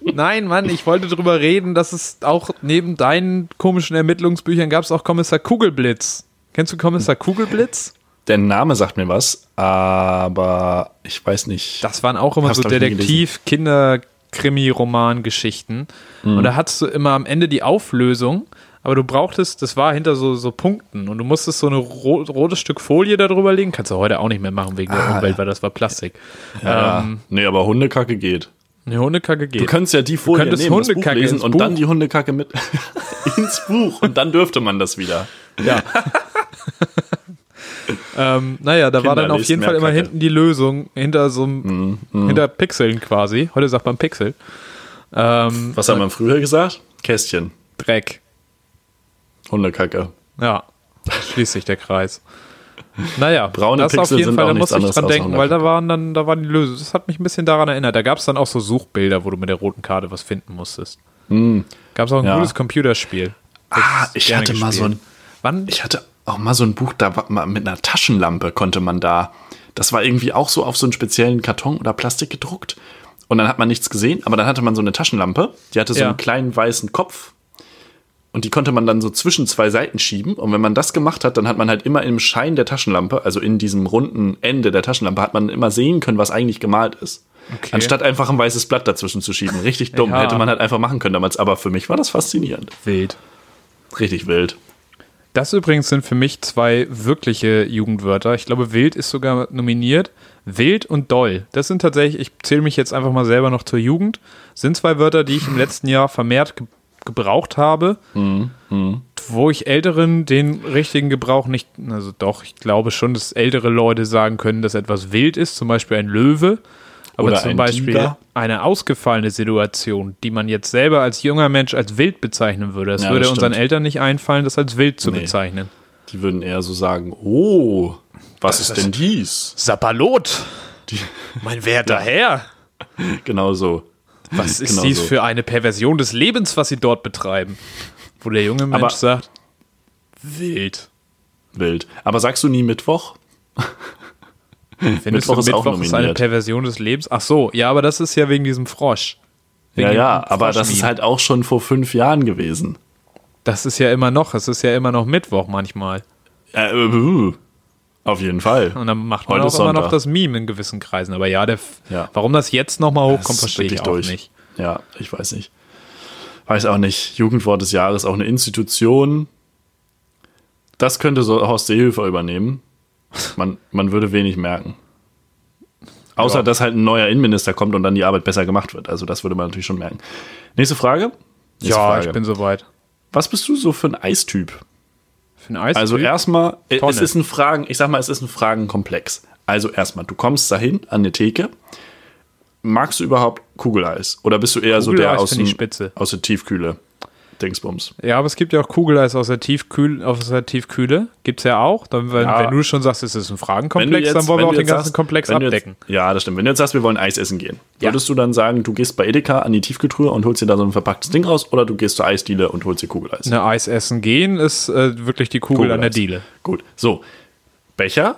Nein, Mann, ich wollte drüber reden, dass es auch neben deinen komischen Ermittlungsbüchern gab es auch Kommissar Kugelblitz. Kennst du Kommissar Kugelblitz? Der Name sagt mir was, aber ich weiß nicht. Das waren auch immer Hab's, so glaub ich, nie Detektiv-, Kinder-, Krimi-Roman-Geschichten. Mhm. Und da hattest du immer am Ende die Auflösung, aber du brauchtest, das war hinter so, so Punkten und du musstest so ein ro rotes Stück Folie da drüber legen. Kannst du heute auch nicht mehr machen wegen der Ah, Umwelt, weil das war Plastik. ja. Ähm, nee, aber Hundekacke geht. Eine Hundekacke geht. Du könntest ja die Folie nehmen, das Buch Hundekacke lesen und Buch. dann die Hundekacke mit <laughs> ins Buch und dann dürfte man das wieder. Ja. <laughs> ähm, naja, da war Kinder, dann auf jeden Fall immer Kacke. hinten die Lösung, hinter so einem, Mhm, hinter Pixeln quasi. Heute sagt man Pixel. Ähm, Was haben wir früher gesagt? Kästchen. Dreck. Hundekacke. Ja, schließt sich der Kreis. Naja, Braune das auf Pixel jeden sind Fall, da musste ich dran denken, weil da waren dann, da waren die Lösungen. Das hat mich ein bisschen daran erinnert. Da gab es dann auch so Suchbilder, wo du mit der roten Karte was finden musstest. Gab es auch ein Ja. gutes Computerspiel. Ah, ich hatte mal so ein, gespielt. Wann? ich hatte auch mal so ein Buch, da mit einer Taschenlampe konnte man da, das war irgendwie auch so auf so einen speziellen Karton oder Plastik gedruckt. Und dann hat man nichts gesehen, aber dann hatte man so eine Taschenlampe, die hatte so Ja. einen kleinen weißen Kopf. Und die konnte man dann so zwischen zwei Seiten schieben. Und wenn man das gemacht hat, dann hat man halt immer im Schein der Taschenlampe, also in diesem runden Ende der Taschenlampe, hat man immer sehen können, was eigentlich gemalt ist. Okay. Anstatt einfach ein weißes Blatt dazwischen zu schieben. Richtig <laughs> dumm. Ja. Hätte man halt einfach machen können damals. Aber für mich war das faszinierend. Wild. Richtig wild. Das übrigens sind für mich zwei wirkliche Jugendwörter. Ich glaube, wild ist sogar nominiert. Wild und doll. Das sind tatsächlich, ich zähle mich jetzt einfach mal selber noch zur Jugend, sind zwei Wörter, die ich im letzten Jahr vermehrt gebraucht habe, wo ich Älteren den richtigen Gebrauch nicht, also doch, ich glaube schon, dass ältere Leute sagen können, dass etwas wild ist, zum Beispiel ein Löwe. Aber Oder zum ein Beispiel Tiger. eine ausgefallene Situation, die man jetzt selber als junger Mensch als wild bezeichnen würde. Es Ja, würde das unseren. Eltern nicht einfallen, das als wild zu Nee. bezeichnen. Die würden eher so sagen, oh, was ist denn dies? Sapperlot! Mein werter <laughs> Herr! Genau so. Was <laughs> ist Genau dies so. für eine Perversion des Lebens, was sie dort betreiben? Wo der junge Mensch Aber- sagt, wild. Wild. Aber sagst du nie Mittwoch? Findest Mittwoch du, ist auch Mittwoch ist eine. Perversion des Lebens? Ach so, ja, aber das ist ja wegen diesem Frosch. Wegen Ja, ja, aber das ist halt auch schon vor fünf Jahren gewesen. Das ist ja immer noch, es ist ja immer noch Mittwoch manchmal. Äh, äh, auf jeden Fall. Und dann macht man Heute auch immer noch das Meme in gewissen Kreisen. Aber ja, der, Ja. warum das jetzt nochmal hochkommt, verstehe ich auch durch. nicht. Ja, ich weiß nicht. Weiß auch nicht. Jugendwort des Jahres, auch eine Institution. Das könnte so Horst Seehöfer übernehmen. Man, man würde wenig merken. Außer, Ja. dass halt ein neuer Innenminister kommt und dann die Arbeit besser gemacht wird. Also, das würde man natürlich schon merken. Nächste Frage. Nächste Ja, Frage. ich bin soweit. Was bist du so für ein Eistyp? Für ein Eis. Also erstmal, äh, Tonne. es ist ein Fragen, ich sag mal, es ist ein Fragenkomplex. Also erstmal, du kommst dahin an eine Theke. Magst du überhaupt Kugeleis? Oder bist du eher so der Kugeleis aus, dem, aus der Tiefkühle? Dingsbums. Ja, aber es gibt ja auch Kugeleis aus der, Tiefkühl, aus der Tiefkühle. Gibt es ja auch. Dann, wenn, Ja. wenn du schon sagst, es ist ein Fragenkomplex, jetzt- dann wollen wir auch den ganzen sagst- Komplex abdecken. Jetzt, ja, das stimmt. Wenn du jetzt sagst, wir wollen Eis essen gehen, Ja. würdest du dann sagen, du gehst bei Edeka an die Tiefkühltruhe und holst dir da so ein verpacktes Ding raus oder du gehst zur Eisdiele und holst dir Kugeleis? Eine Eis essen gehen ist äh, wirklich die Kugel an der Kugeleis. Diele. Gut, so. Becher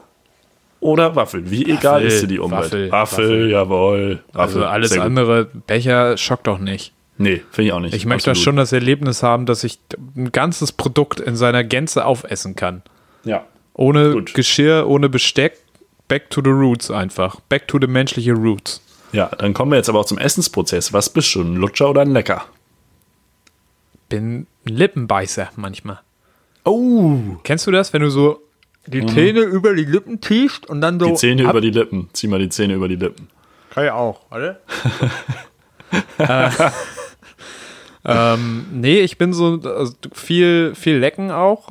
oder Waffeln? Wie egal ist dir die Umwelt? Waffel, Waffel, Waffel. jawohl. Waffel, Also alles sehr gut. andere, Becher schockt doch nicht. Nee, finde ich auch nicht. Ich möchte Absolut. schon das Erlebnis haben, dass ich ein ganzes Produkt in seiner Gänze aufessen kann. Ja. Ohne Gut. Geschirr, ohne Besteck, back to the roots einfach. Back to the menschliche Roots. Ja, dann kommen wir jetzt aber auch zum Essensprozess. Was bist du, ein Lutscher oder ein Lecker? Bin ein Lippenbeißer manchmal. Oh, Kennst du das, wenn du so die Zähne über die Lippen tiefst und dann so. die Zähne ab- über die Lippen. Zieh mal die Zähne über die Lippen. Kann ja auch, oder? äh, <laughs> <laughs> <laughs> ähm, nee, ich bin so also viel, viel lecken auch.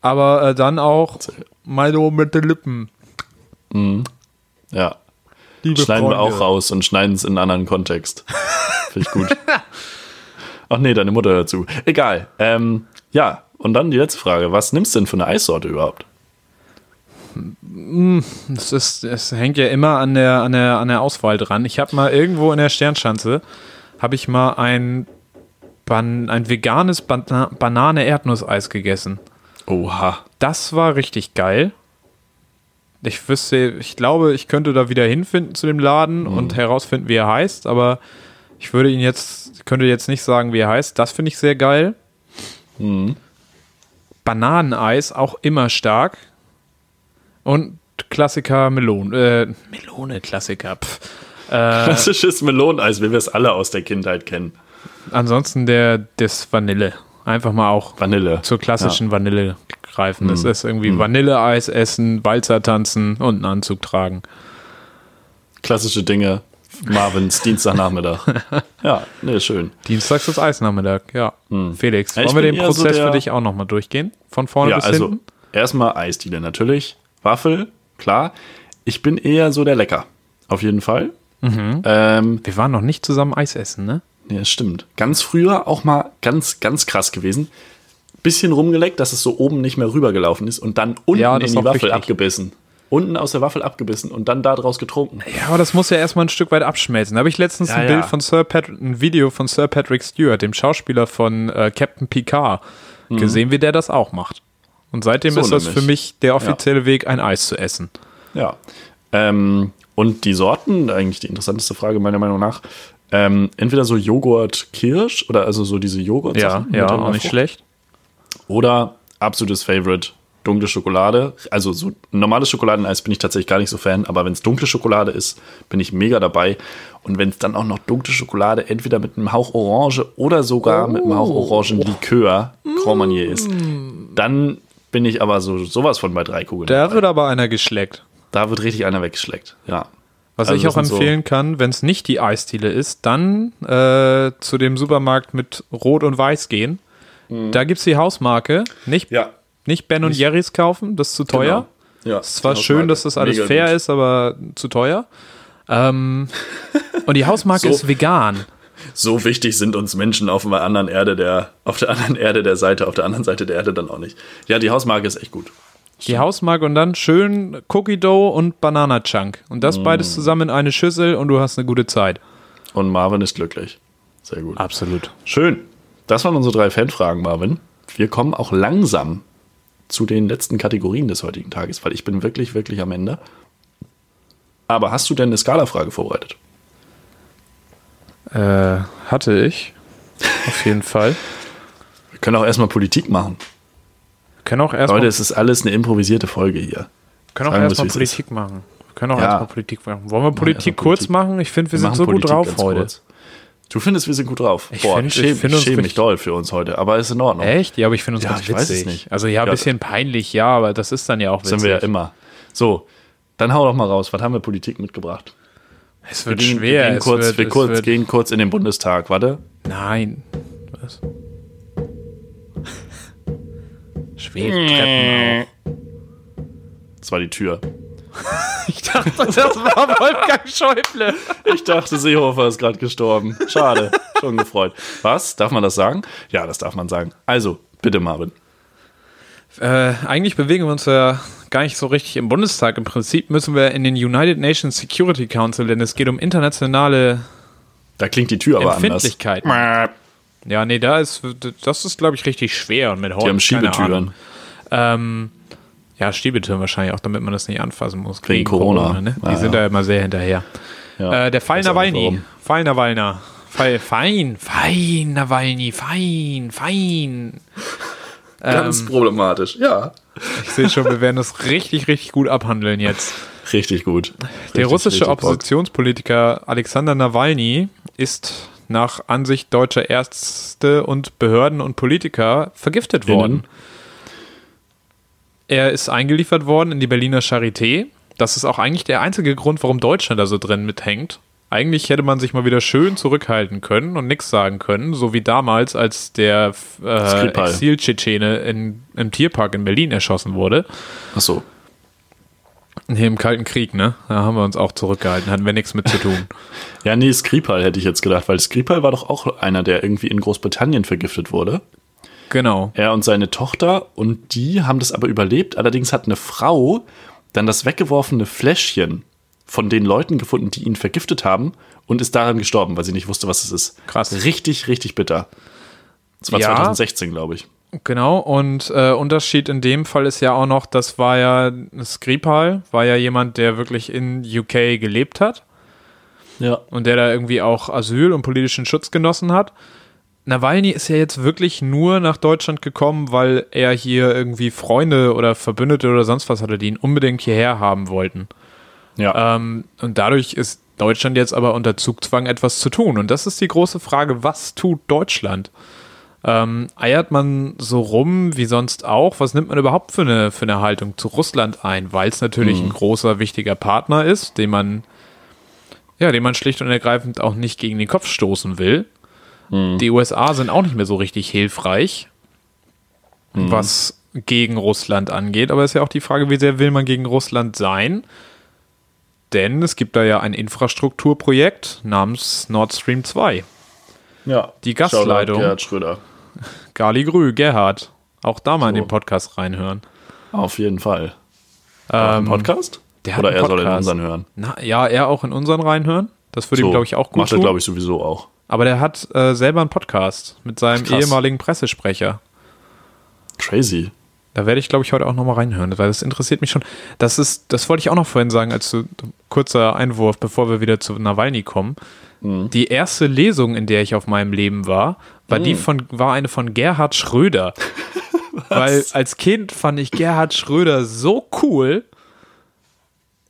Aber äh, dann auch mal so mit den Lippen. Ja, Liebe schneiden wir Freunde. auch raus und schneiden es in einen anderen Kontext. Finde ich gut. <laughs> Ach nee, deine Mutter dazu. Egal. Ähm, ja, und dann die letzte Frage. Was nimmst du denn für eine Eissorte überhaupt? Es, ist, es hängt ja immer an der, an der, an der Auswahl dran. Ich habe mal irgendwo in der Sternschanze, habe ich mal ein, Ban ein veganes Bana Banane-Erdnusseis gegessen. Oha. Das war richtig geil. Ich wüsste, ich glaube, ich könnte da wieder hinfinden zu dem Laden und herausfinden, wie er heißt, aber ich würde ihn jetzt, könnte jetzt nicht sagen, wie er heißt. Das finde ich sehr geil. Bananeneis auch immer stark. Und Klassiker Melone. Äh, Melone, Klassiker. Pff. Klassisches Meloneneis, wie wir es alle aus der Kindheit kennen. Ansonsten der das Vanille. Einfach mal auch Vanille. zur klassischen Vanille greifen. Das ist irgendwie Vanilleeis essen, Walzer tanzen und einen Anzug tragen. Klassische Dinge. Marvins Dienstagnachmittag. <laughs> Ja, nee, schön. Dienstags ist Eisnachmittag, ja. Felix, Ja, ich wollen wir den so Prozess der- für dich auch nochmal durchgehen? Von vorne Ja, bis also hinten? erstmal Eisdiele natürlich. Waffel, klar. Ich bin eher so der Lecker. Auf jeden Fall. Ähm, Wir waren noch nicht zusammen Eis essen, ne? ja, stimmt. Ganz früher auch mal ganz, ganz krass gewesen. Bisschen rumgeleckt, dass es so oben nicht mehr rübergelaufen ist und dann unten Ja, in die Waffel wichtig. abgebissen. Unten aus der Waffel abgebissen und dann daraus getrunken. Ja, aber das muss ja erstmal ein Stück weit abschmelzen. Da habe ich letztens Ja, ein ja. Bild von Sir Patrick, ein Video von Sir Patrick Stewart, dem Schauspieler von äh, Captain Picard, gesehen, wie der das auch macht. Und seitdem Mhm. So ist das nämlich. für mich der offizielle Weg, ein Eis zu essen. Ja. Ähm, und die Sorten, eigentlich die interessanteste Frage meiner Meinung nach, ähm, entweder so Joghurt Kirsch oder also so diese Joghurt Ja, ja, auch nicht schlecht. Oder absolutes Favorite, dunkle Schokolade. Also so normales Schokoladeneis bin ich tatsächlich gar nicht so Fan, aber wenn es dunkle Schokolade ist, bin ich mega dabei. Und wenn es dann auch noch dunkle Schokolade entweder mit einem Hauch Orange oder sogar mit einem Hauch Orangenlikör Grand Marnier ist, dann bin ich aber so sowas von bei drei Kugeln. Da wird aber einer geschleckt. Da wird richtig einer weggeschleckt. Ja. Was Also ich auch sind so- empfehlen kann, wenn es nicht die Eisdiele ist, dann äh, zu dem Supermarkt mit Rot und Weiß gehen. Da gibt es die Hausmarke. Nicht, Mhm. Ja. nicht Ben und Jerry's kaufen, das ist zu teuer. Genau. Ja, Es ist zwar schön, dass das alles Mega fair gut. ist, aber zu teuer. Ähm, <laughs> und die Hausmarke So. ist vegan. So wichtig sind uns Menschen auf der anderen Erde der, auf der anderen Erde der Seite, auf der anderen Seite der Erde dann auch nicht. Ja, die Hausmarke ist echt gut. Die Hausmarke und dann schön Cookie Dough und Banana Chunk. Und Mm. das beides zusammen in eine Schüssel und du hast eine gute Zeit. Und Marvin ist glücklich. Sehr gut. Absolut. Schön. Das waren unsere drei Fanfragen, Marvin. Wir kommen auch langsam zu den letzten Kategorien des heutigen Tages, weil ich bin wirklich, wirklich am Ende. Aber hast du denn eine Skala-Frage vorbereitet? Äh, hatte ich. Auf jeden Fall. Wir können auch erstmal Politik machen. Können auch erstmal Leute, es ist alles eine improvisierte Folge hier. können auch wir erstmal Politik machen. Wir können auch Ja. erstmal Politik machen. Wollen wir Politik erstmal kurz Politik. machen? Ich finde, wir, sind machen so gut Politik drauf ganz heute. kurz. Du findest, wir sind gut drauf. Ich Boah, find- ich schäme find ich uns schäme mich doll für uns heute, aber ist in Ordnung. Echt? Ja, aber ich finde uns Ja, ganz ich weiß es witzig. nicht. Also ja, ein Ja, bisschen peinlich, ja, aber das ist dann ja auch witzig. sind wir ja immer. So, dann hau doch mal raus. Was haben wir Politik mitgebracht? Es Wir wird gehen, schwer. wir, gehen es kurz, wird, wir kurz, wird, gehen kurz in den Bundestag. Warte. Nein. Was? Schwebtreppen auch. Das war die Tür. <laughs> Ich dachte, das war Wolfgang Schäuble. Ich dachte, Seehofer ist gerade gestorben. Schade. Schon gefreut. Was? Darf man das sagen? Ja, das darf man sagen. Also, bitte, Marvin. Äh, eigentlich bewegen wir uns ja gar nicht so richtig im Bundestag. Im Prinzip müssen wir in den United Nations Security Council, denn es geht um internationale Da klingt die Tür aber anders. Ja, nee, da ist, das ist, glaube ich, richtig schwer und mit Holz. Die haben keine Ahnung. Schiebetüren. Ähm, ja, Schiebetüren wahrscheinlich auch, damit man das nicht anfassen muss. Wegen Corona. ne? Die Ah, sind ja. da immer sehr hinterher. Ja. Äh, der Fall Nawalny. Fall Nawalny. Fall, fein, fein, Nawalny, fein, fein. Ganz problematisch. Ja. Ich sehe schon, wir werden das richtig, richtig gut abhandeln jetzt. Richtig gut. Der Richtig, russische richtig Bock. Oppositionspolitiker Alexander Nawalny ist nach Ansicht deutscher Ärzte und Behörden und Politiker vergiftet Innen. worden. Er ist eingeliefert worden in die Berliner Charité. Das ist auch eigentlich der einzige Grund, warum Deutschland da so drin mithängt. Eigentlich hätte man sich mal wieder schön zurückhalten können und nichts sagen können, so wie damals, als der äh. Exil-Tschetschene im Tierpark in Berlin erschossen wurde. Ach so. Nee, im Kalten Krieg, ne? Da haben wir uns auch zurückgehalten, hatten wir nichts mit zu tun. <laughs> Ja, nee, Skripal hätte ich jetzt gedacht, weil Skripal war doch auch einer, der irgendwie in Großbritannien vergiftet wurde. Genau. Er und seine Tochter und die haben das aber überlebt. Allerdings hat eine Frau dann das weggeworfene Fläschchen von den Leuten gefunden, die ihn vergiftet haben und ist daran gestorben, weil sie nicht wusste, was es ist. Krass. Richtig, richtig bitter. Das war Ja. 2016, glaube ich. Genau, und äh, Unterschied in dem Fall ist ja auch noch, das war ja Skripal, war ja jemand, der wirklich in UK gelebt hat Ja. und der da irgendwie auch Asyl und politischen Schutz genossen hat. Nawalny ist ja jetzt wirklich nur nach Deutschland gekommen, weil er hier irgendwie Freunde oder Verbündete oder sonst was hatte, die ihn unbedingt hierher haben wollten. Ja. Ähm, und dadurch ist Deutschland jetzt aber unter Zugzwang etwas zu tun. Und das ist die große Frage, was tut Deutschland? Ähm, eiert man so rum wie sonst auch? Was nimmt man überhaupt für eine, für eine Haltung zu Russland ein? Weil es natürlich ein großer, wichtiger Partner ist, den man, ja, den man schlicht und ergreifend auch nicht gegen den Kopf stoßen will. Die USA sind auch nicht mehr so richtig hilfreich, was gegen Russland angeht. Aber es ist ja auch die Frage, wie sehr will man gegen Russland sein? Denn es gibt da ja ein Infrastrukturprojekt namens Nord Stream 2. ja. die Gasleitung. Gerhard Schröder. Gali Grü, Gerhard. Auch da mal in So. den Podcast reinhören. Auf jeden Fall. Ähm, Podcast? Oder er soll in Podcast. unseren hören. Na, ja, er auch in unseren reinhören. Das würde ihm, glaube ich, auch gut Macht er, glaube ich, sowieso auch. Aber der hat äh, selber einen Podcast mit seinem krass. ehemaligen Pressesprecher. Crazy. Da werde ich, glaube ich, heute auch nochmal reinhören, weil das interessiert mich schon. Das ist, das wollte ich auch noch vorhin sagen, als kurzer Einwurf, bevor wir wieder zu Nawalny kommen. Die erste Lesung, in der ich auf meinem Leben war, war die von, war eine von Gerhard Schröder. <laughs> Weil als Kind fand ich Gerhard Schröder so cool.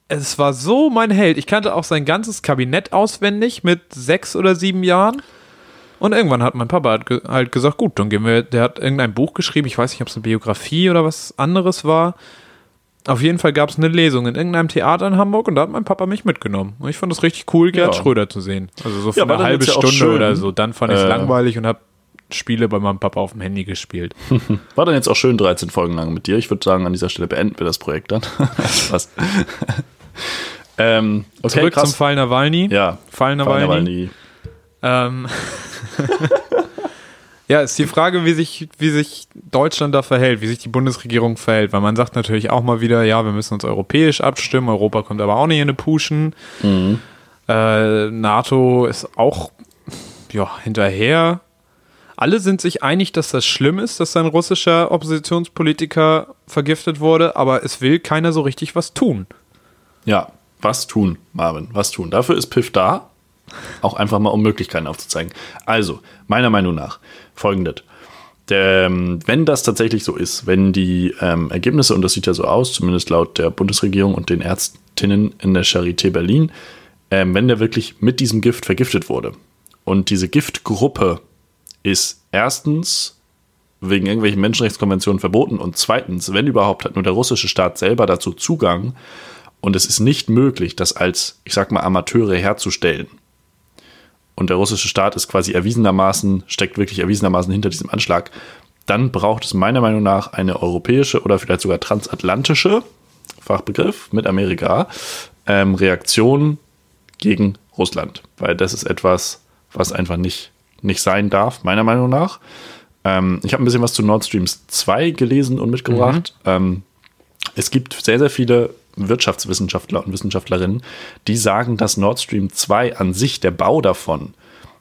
Es war so mein Held. Ich kannte auch sein ganzes Kabinett auswendig mit sechs oder sieben Jahren. Und irgendwann hat mein Papa halt, halt gesagt, gut, dann gehen wir, der hat irgendein Buch geschrieben, ich weiß nicht, ob es eine Biografie oder was anderes war. Auf jeden Fall gab es eine Lesung in irgendeinem Theater in Hamburg und da hat mein Papa mich mitgenommen. Und ich fand es richtig cool, Gerhard Ja. Schröder zu sehen. Also so für Ja, eine halbe Stunde schön. oder so. Dann fand ich es Äh. langweilig und habe Spiele bei meinem Papa auf dem Handy gespielt. <laughs> War dann jetzt auch schön 13 Folgen lang mit dir. Ich würde sagen, an dieser Stelle beenden wir das Projekt dann. <laughs> Was? ähm, okay, Zurück krass. zum Fall Nawalny. ja, Fall Nawalny. Nawalny. Ähm, <laughs> ja, ist die Frage, wie sich, wie sich Deutschland da verhält, wie sich die Bundesregierung verhält, weil man sagt natürlich auch mal wieder, ja, wir müssen uns europäisch abstimmen, Europa kommt aber auch nicht in eine Puschen. Äh, NATO ist auch ja, hinterher. Alle sind sich einig, dass das schlimm ist, dass ein russischer Oppositionspolitiker vergiftet wurde, aber es will keiner so richtig was tun. Ja, was tun, Marvin, was tun? Dafür ist Piff da, auch einfach mal um Möglichkeiten aufzuzeigen. Also, meiner Meinung nach, folgendes. Ähm, wenn das tatsächlich so ist, wenn die ähm, Ergebnisse, und das sieht ja so aus, zumindest laut der Bundesregierung und den Ärztinnen in der Charité Berlin, ähm, wenn der wirklich mit diesem Gift vergiftet wurde und diese Giftgruppe ist erstens wegen irgendwelchen Menschenrechtskonventionen verboten und zweitens, wenn überhaupt, hat nur der russische Staat selber dazu Zugang und es ist nicht möglich, das als, ich sag mal, Amateure herzustellen. Und der russische Staat ist quasi erwiesenermaßen, steckt wirklich erwiesenermaßen hinter diesem Anschlag, dann braucht es meiner Meinung nach eine europäische oder vielleicht sogar transatlantische, Fachbegriff, mit Amerika, ähm, Reaktion gegen Russland. Weil das ist etwas, was einfach nicht, nicht sein darf, meiner Meinung nach. Ähm, ich habe ein bisschen was zu Nord Stream 2 gelesen und mitgebracht. Ähm, es gibt sehr, sehr viele Wirtschaftswissenschaftler und Wissenschaftlerinnen, die sagen, dass Nord Stream 2 an sich, der Bau davon,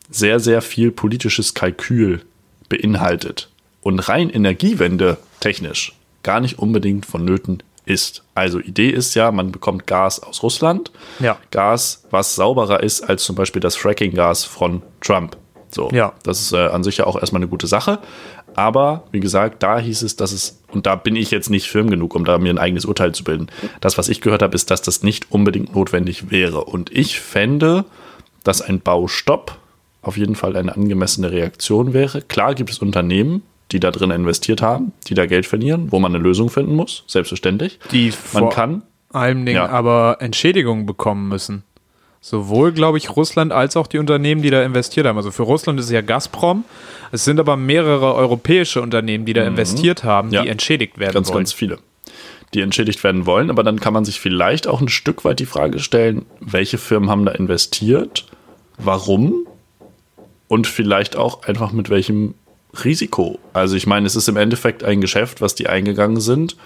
sehr, sehr viel politisches Kalkül beinhaltet und rein Energiewende technisch gar nicht unbedingt vonnöten ist. Also Idee ist ja, man bekommt Gas aus Russland, Ja. Gas, was sauberer ist als zum Beispiel das Fracking-Gas von Trump. So, Ja. das ist äh, an sich ja auch erstmal eine gute Sache. Aber wie gesagt, da hieß es, dass es, und da bin ich jetzt nicht firm genug, um da mir ein eigenes Urteil zu bilden. Das, was ich gehört habe, ist, dass das nicht unbedingt notwendig wäre. Und ich fände, dass ein Baustopp auf jeden Fall eine angemessene Reaktion wäre. Klar gibt es Unternehmen, die da drin investiert haben, die da Geld verlieren, wo man eine Lösung finden muss, selbstverständlich. Die Man vor kann, allem Dingen Ja. aber Entschädigungen bekommen müssen. Sowohl, glaube ich, Russland als auch die Unternehmen, die da investiert haben. Also für Russland ist es ja Gazprom. Es sind aber mehrere europäische Unternehmen, die da investiert haben, Mhm. Ja. die entschädigt werden ganz, wollen. ganz viele, die entschädigt werden wollen. Aber dann kann man sich vielleicht auch ein Stück weit die Frage stellen, welche Firmen haben da investiert, warum und vielleicht auch einfach mit welchem Risiko. Also ich meine, es ist im Endeffekt ein Geschäft, was die eingegangen sind,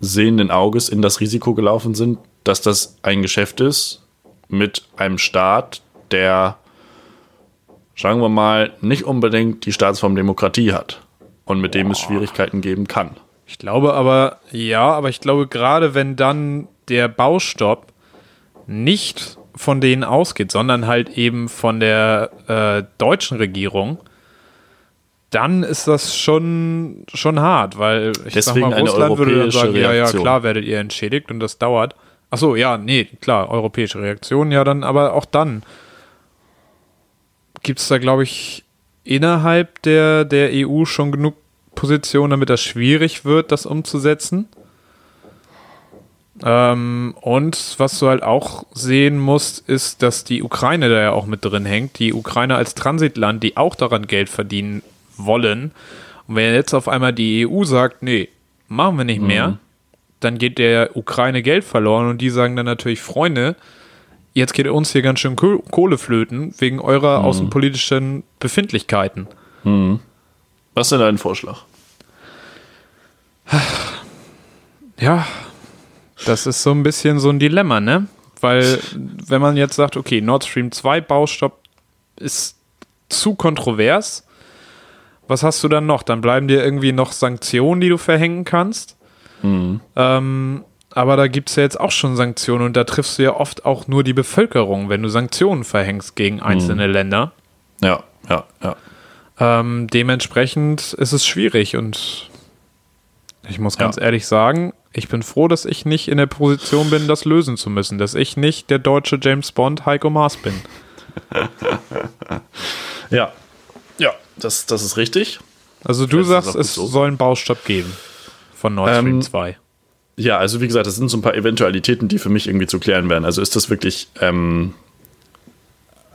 sehenden Auges in das Risiko gelaufen sind, dass das ein Geschäft ist mit einem Staat, der, sagen wir mal, nicht unbedingt die Staatsform Demokratie hat und mit dem es Schwierigkeiten geben kann. Ich glaube aber, ja, aber ich glaube, gerade wenn dann der Baustopp nicht von denen ausgeht, sondern halt eben von der äh, deutschen Regierung, dann ist das schon, schon hart, weil ich Deswegen sag mal, Russland würde dann sagen, ja, ja, Reaktion. klar werdet ihr entschädigt und das dauert. Achso, ja, nee, klar, europäische Reaktion, ja, dann, aber auch dann gibt es da, glaube ich, innerhalb der, der EU schon genug Positionen, damit das schwierig wird, das umzusetzen. Ähm, und was du halt auch sehen musst, ist, dass die Ukraine da ja auch mit drin hängt. Die Ukraine als Transitland, die auch daran Geld verdienen wollen. Und wenn jetzt auf einmal die EU sagt, nee, machen wir nicht mehr, dann geht der Ukraine Geld verloren und die sagen dann natürlich, Freunde, jetzt geht uns hier ganz schön Koh- Kohle flöten wegen eurer außenpolitischen Befindlichkeiten. Was ist denn dein Vorschlag? Ja, das ist so ein bisschen so ein Dilemma, ne? Weil, wenn man jetzt sagt, okay, Nord Stream 2 Baustopp ist zu kontrovers, was hast du dann noch? Dann bleiben dir irgendwie noch Sanktionen, die du verhängen kannst. Ähm, aber da gibt es ja jetzt auch schon Sanktionen und da triffst du ja oft auch nur die Bevölkerung, wenn du Sanktionen verhängst gegen einzelne Länder. Ja, ja, ja. Ähm, dementsprechend ist es schwierig und ich muss ganz Ja. ehrlich sagen, ich bin froh, dass ich nicht in der Position bin, das lösen zu müssen, dass ich nicht der deutsche James Bond Heiko Maas bin. <laughs> Ja. Ja, das, das ist richtig. Also du Das sagst, es so. soll einen Baustopp geben von Nord Stream Ähm, 2. Ja, also wie gesagt, das sind so ein paar Eventualitäten, die für mich irgendwie zu klären wären. Also ist das wirklich ähm,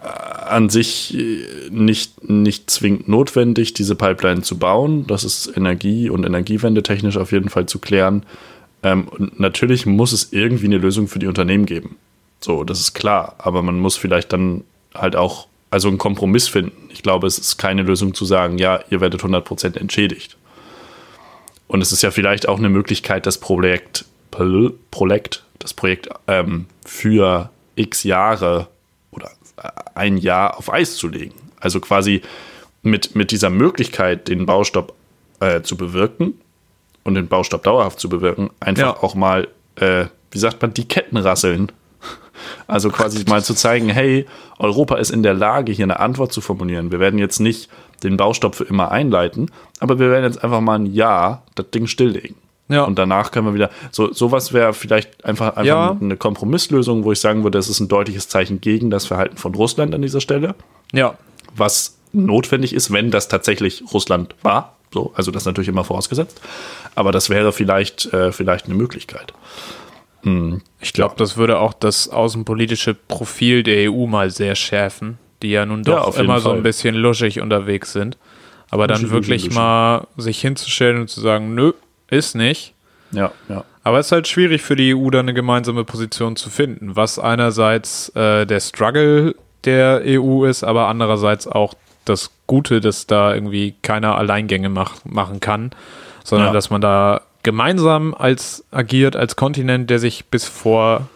äh, an sich äh, nicht, nicht zwingend notwendig, diese Pipeline zu bauen. Das ist Energie- und Energiewende technisch auf jeden Fall zu klären. Ähm, und natürlich muss es irgendwie eine Lösung für die Unternehmen geben. So, das ist klar. Aber man muss vielleicht dann halt auch also einen Kompromiss finden. Ich glaube, es ist keine Lösung zu sagen, ja, ihr werdet 100% entschädigt. Und es ist ja vielleicht auch eine Möglichkeit, das Projekt, Projekt das Projekt ähm, für x Jahre oder äh, ein Jahr auf Eis zu legen. Also quasi mit, mit dieser Möglichkeit, den Baustopp äh, zu bewirken und den Baustopp dauerhaft zu bewirken, einfach Ja. auch mal, äh, wie sagt man, die Ketten rasseln. <laughs> Also quasi mal zu zeigen, hey, Europa ist in der Lage, hier eine Antwort zu formulieren. Wir werden jetzt nicht den Baustopp für immer einleiten, aber wir werden jetzt einfach mal ein Jahr das Ding stilllegen. Ja. Und danach können wir wieder, so sowas wäre vielleicht einfach, einfach Ja. eine Kompromisslösung, wo ich sagen würde, das ist ein deutliches Zeichen gegen das Verhalten von Russland an dieser Stelle, Ja, was notwendig ist, wenn das tatsächlich Russland war. So, also das natürlich immer vorausgesetzt. Aber das wäre vielleicht, äh, vielleicht eine Möglichkeit. ich glaube, das würde auch das außenpolitische Profil der EU mal sehr schärfen, die ja nun doch Ja, immer so Fall. ein bisschen luschig unterwegs sind. Aber dann Luschi, wirklich luschi, luschi. mal sich hinzustellen und zu sagen, nö, ist nicht. Ja, ja. Aber es ist halt schwierig für die EU, da eine gemeinsame Position zu finden, was einerseits äh, der Struggle der EU ist, aber andererseits auch das Gute, dass da irgendwie keiner Alleingänge mach, machen kann, sondern Ja. dass man da gemeinsam als agiert, als Kontinent, der sich bis vor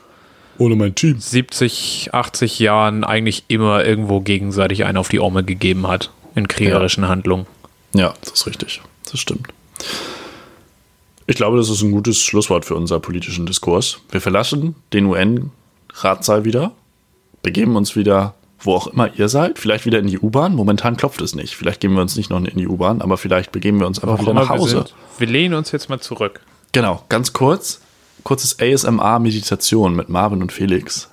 Ohne mein Team. 70, 80 Jahren eigentlich immer irgendwo gegenseitig einen auf die Orme gegeben hat in kriegerischen Handlungen. Ja, das ist richtig. Das stimmt. Ich glaube, das ist ein gutes Schlusswort für unser politischen Diskurs. Wir verlassen den UN-Ratssaal wieder, begeben uns wieder wo auch immer ihr seid, vielleicht wieder in die U-Bahn. Momentan klopft es nicht. Vielleicht gehen wir uns nicht noch in die U-Bahn, aber vielleicht begeben wir uns einfach Warum wieder nach immer wir Hause. sind. Wir lehnen uns jetzt mal zurück. Genau, ganz kurz. Kurzes ASMR-Meditation mit Marvin und Felix.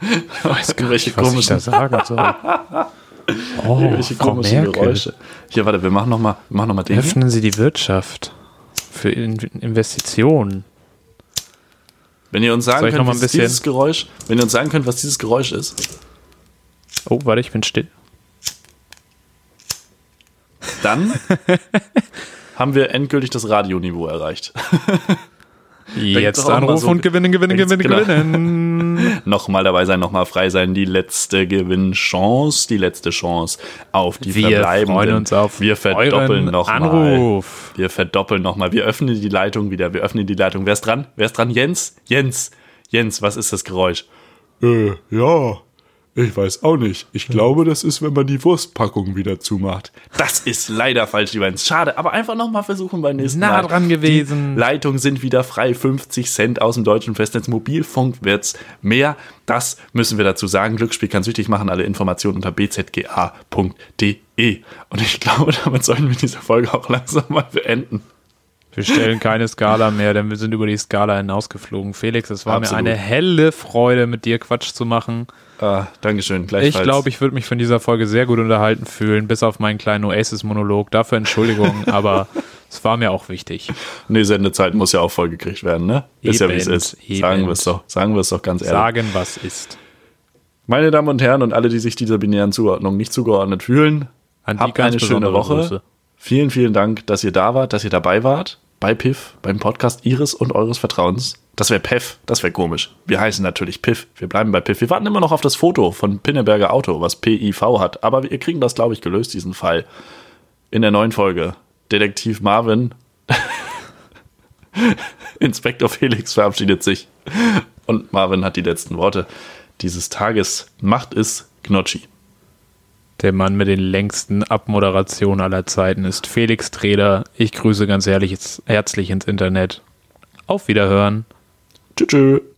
Ich weiß gar Was welche ich da sagen soll. <laughs> Oh, welche komischen Merkel. Geräusche. Hier, warte, wir machen nochmal noch mal den. hier. Öffnen Sie die Wirtschaft für In Investitionen. Wenn ihr uns sagen könnt, noch mal was dieses Geräusch, wenn ihr uns sagen könnt, was dieses Geräusch ist, Oh, warte, ich bin still. dann <laughs> haben wir endgültig das Radioniveau erreicht. <laughs> Jetzt anrufen so- und gewinnen, gewinnen, gewinnen, genau. gewinnen. <laughs> nochmal dabei sein, nochmal frei sein. Die letzte Gewinnchance, die letzte Chance auf die Wir verbleibenden. freuen uns auf Wir verdoppeln euren nochmal. Anruf. Wir verdoppeln nochmal. Wir öffnen die Leitung wieder. Wir öffnen die Leitung. Wer ist dran? Wer ist dran? Jens? Jens. Jens, was ist das Geräusch? Äh, ja. Ich weiß auch nicht. Ich glaube, das ist, wenn man die Wurstpackung wieder zumacht. Das ist leider falsch, lieber Jens. Schade, aber einfach nochmal versuchen beim nächsten Nah Mal. dran gewesen. Die Leitungen sind wieder frei. 50 Cent aus dem deutschen Festnetz. Mobilfunk wird's mehr. Das müssen wir dazu sagen. Glücksspiel kann süchtig machen. Alle Informationen unter bzga.de. Und ich glaube, damit sollten wir diese Folge auch langsam mal beenden. Wir stellen keine Skala mehr, denn wir sind über die Skala hinausgeflogen. Felix, es war Absolut. mir eine helle Freude, mit dir Quatsch zu machen. Ah, Dankeschön. Ich Gleichfalls. glaube, ich würde mich von dieser Folge sehr gut unterhalten fühlen, bis auf meinen kleinen Oasis-Monolog. Dafür Entschuldigung, <laughs> aber es war mir auch wichtig. Nee, Sendezeit muss ja auch vollgekriegt werden, ne? Ist ja, wie es Eben, ist. Sagen wir es doch. Sagen wir es doch ganz ehrlich. Sagen, was ist. Meine Damen und Herren und alle, die sich dieser binären Zuordnung nicht zugeordnet fühlen, habt eine schöne Woche. Grüße. Vielen, vielen Dank, dass ihr da wart, dass ihr dabei wart. Bei Piff, beim Podcast Ihres und Eures Vertrauens. Das wäre Peff, das wäre komisch. Wir heißen natürlich Piff. Wir bleiben bei Piff. Wir warten immer noch auf das Foto von Pinneberger Auto, was PIV hat. Aber wir kriegen das, glaube ich, gelöst, diesen Fall. In der neuen Folge. Detektiv Marvin. <laughs> Inspektor Felix verabschiedet sich. Und Marvin hat die letzten Worte dieses Tages. Macht es Gnocchi. Der Mann mit den längsten Abmoderationen aller Zeiten ist Felix Treder. Ich grüße ganz herzlich ins Internet. Auf Wiederhören. Tschüss.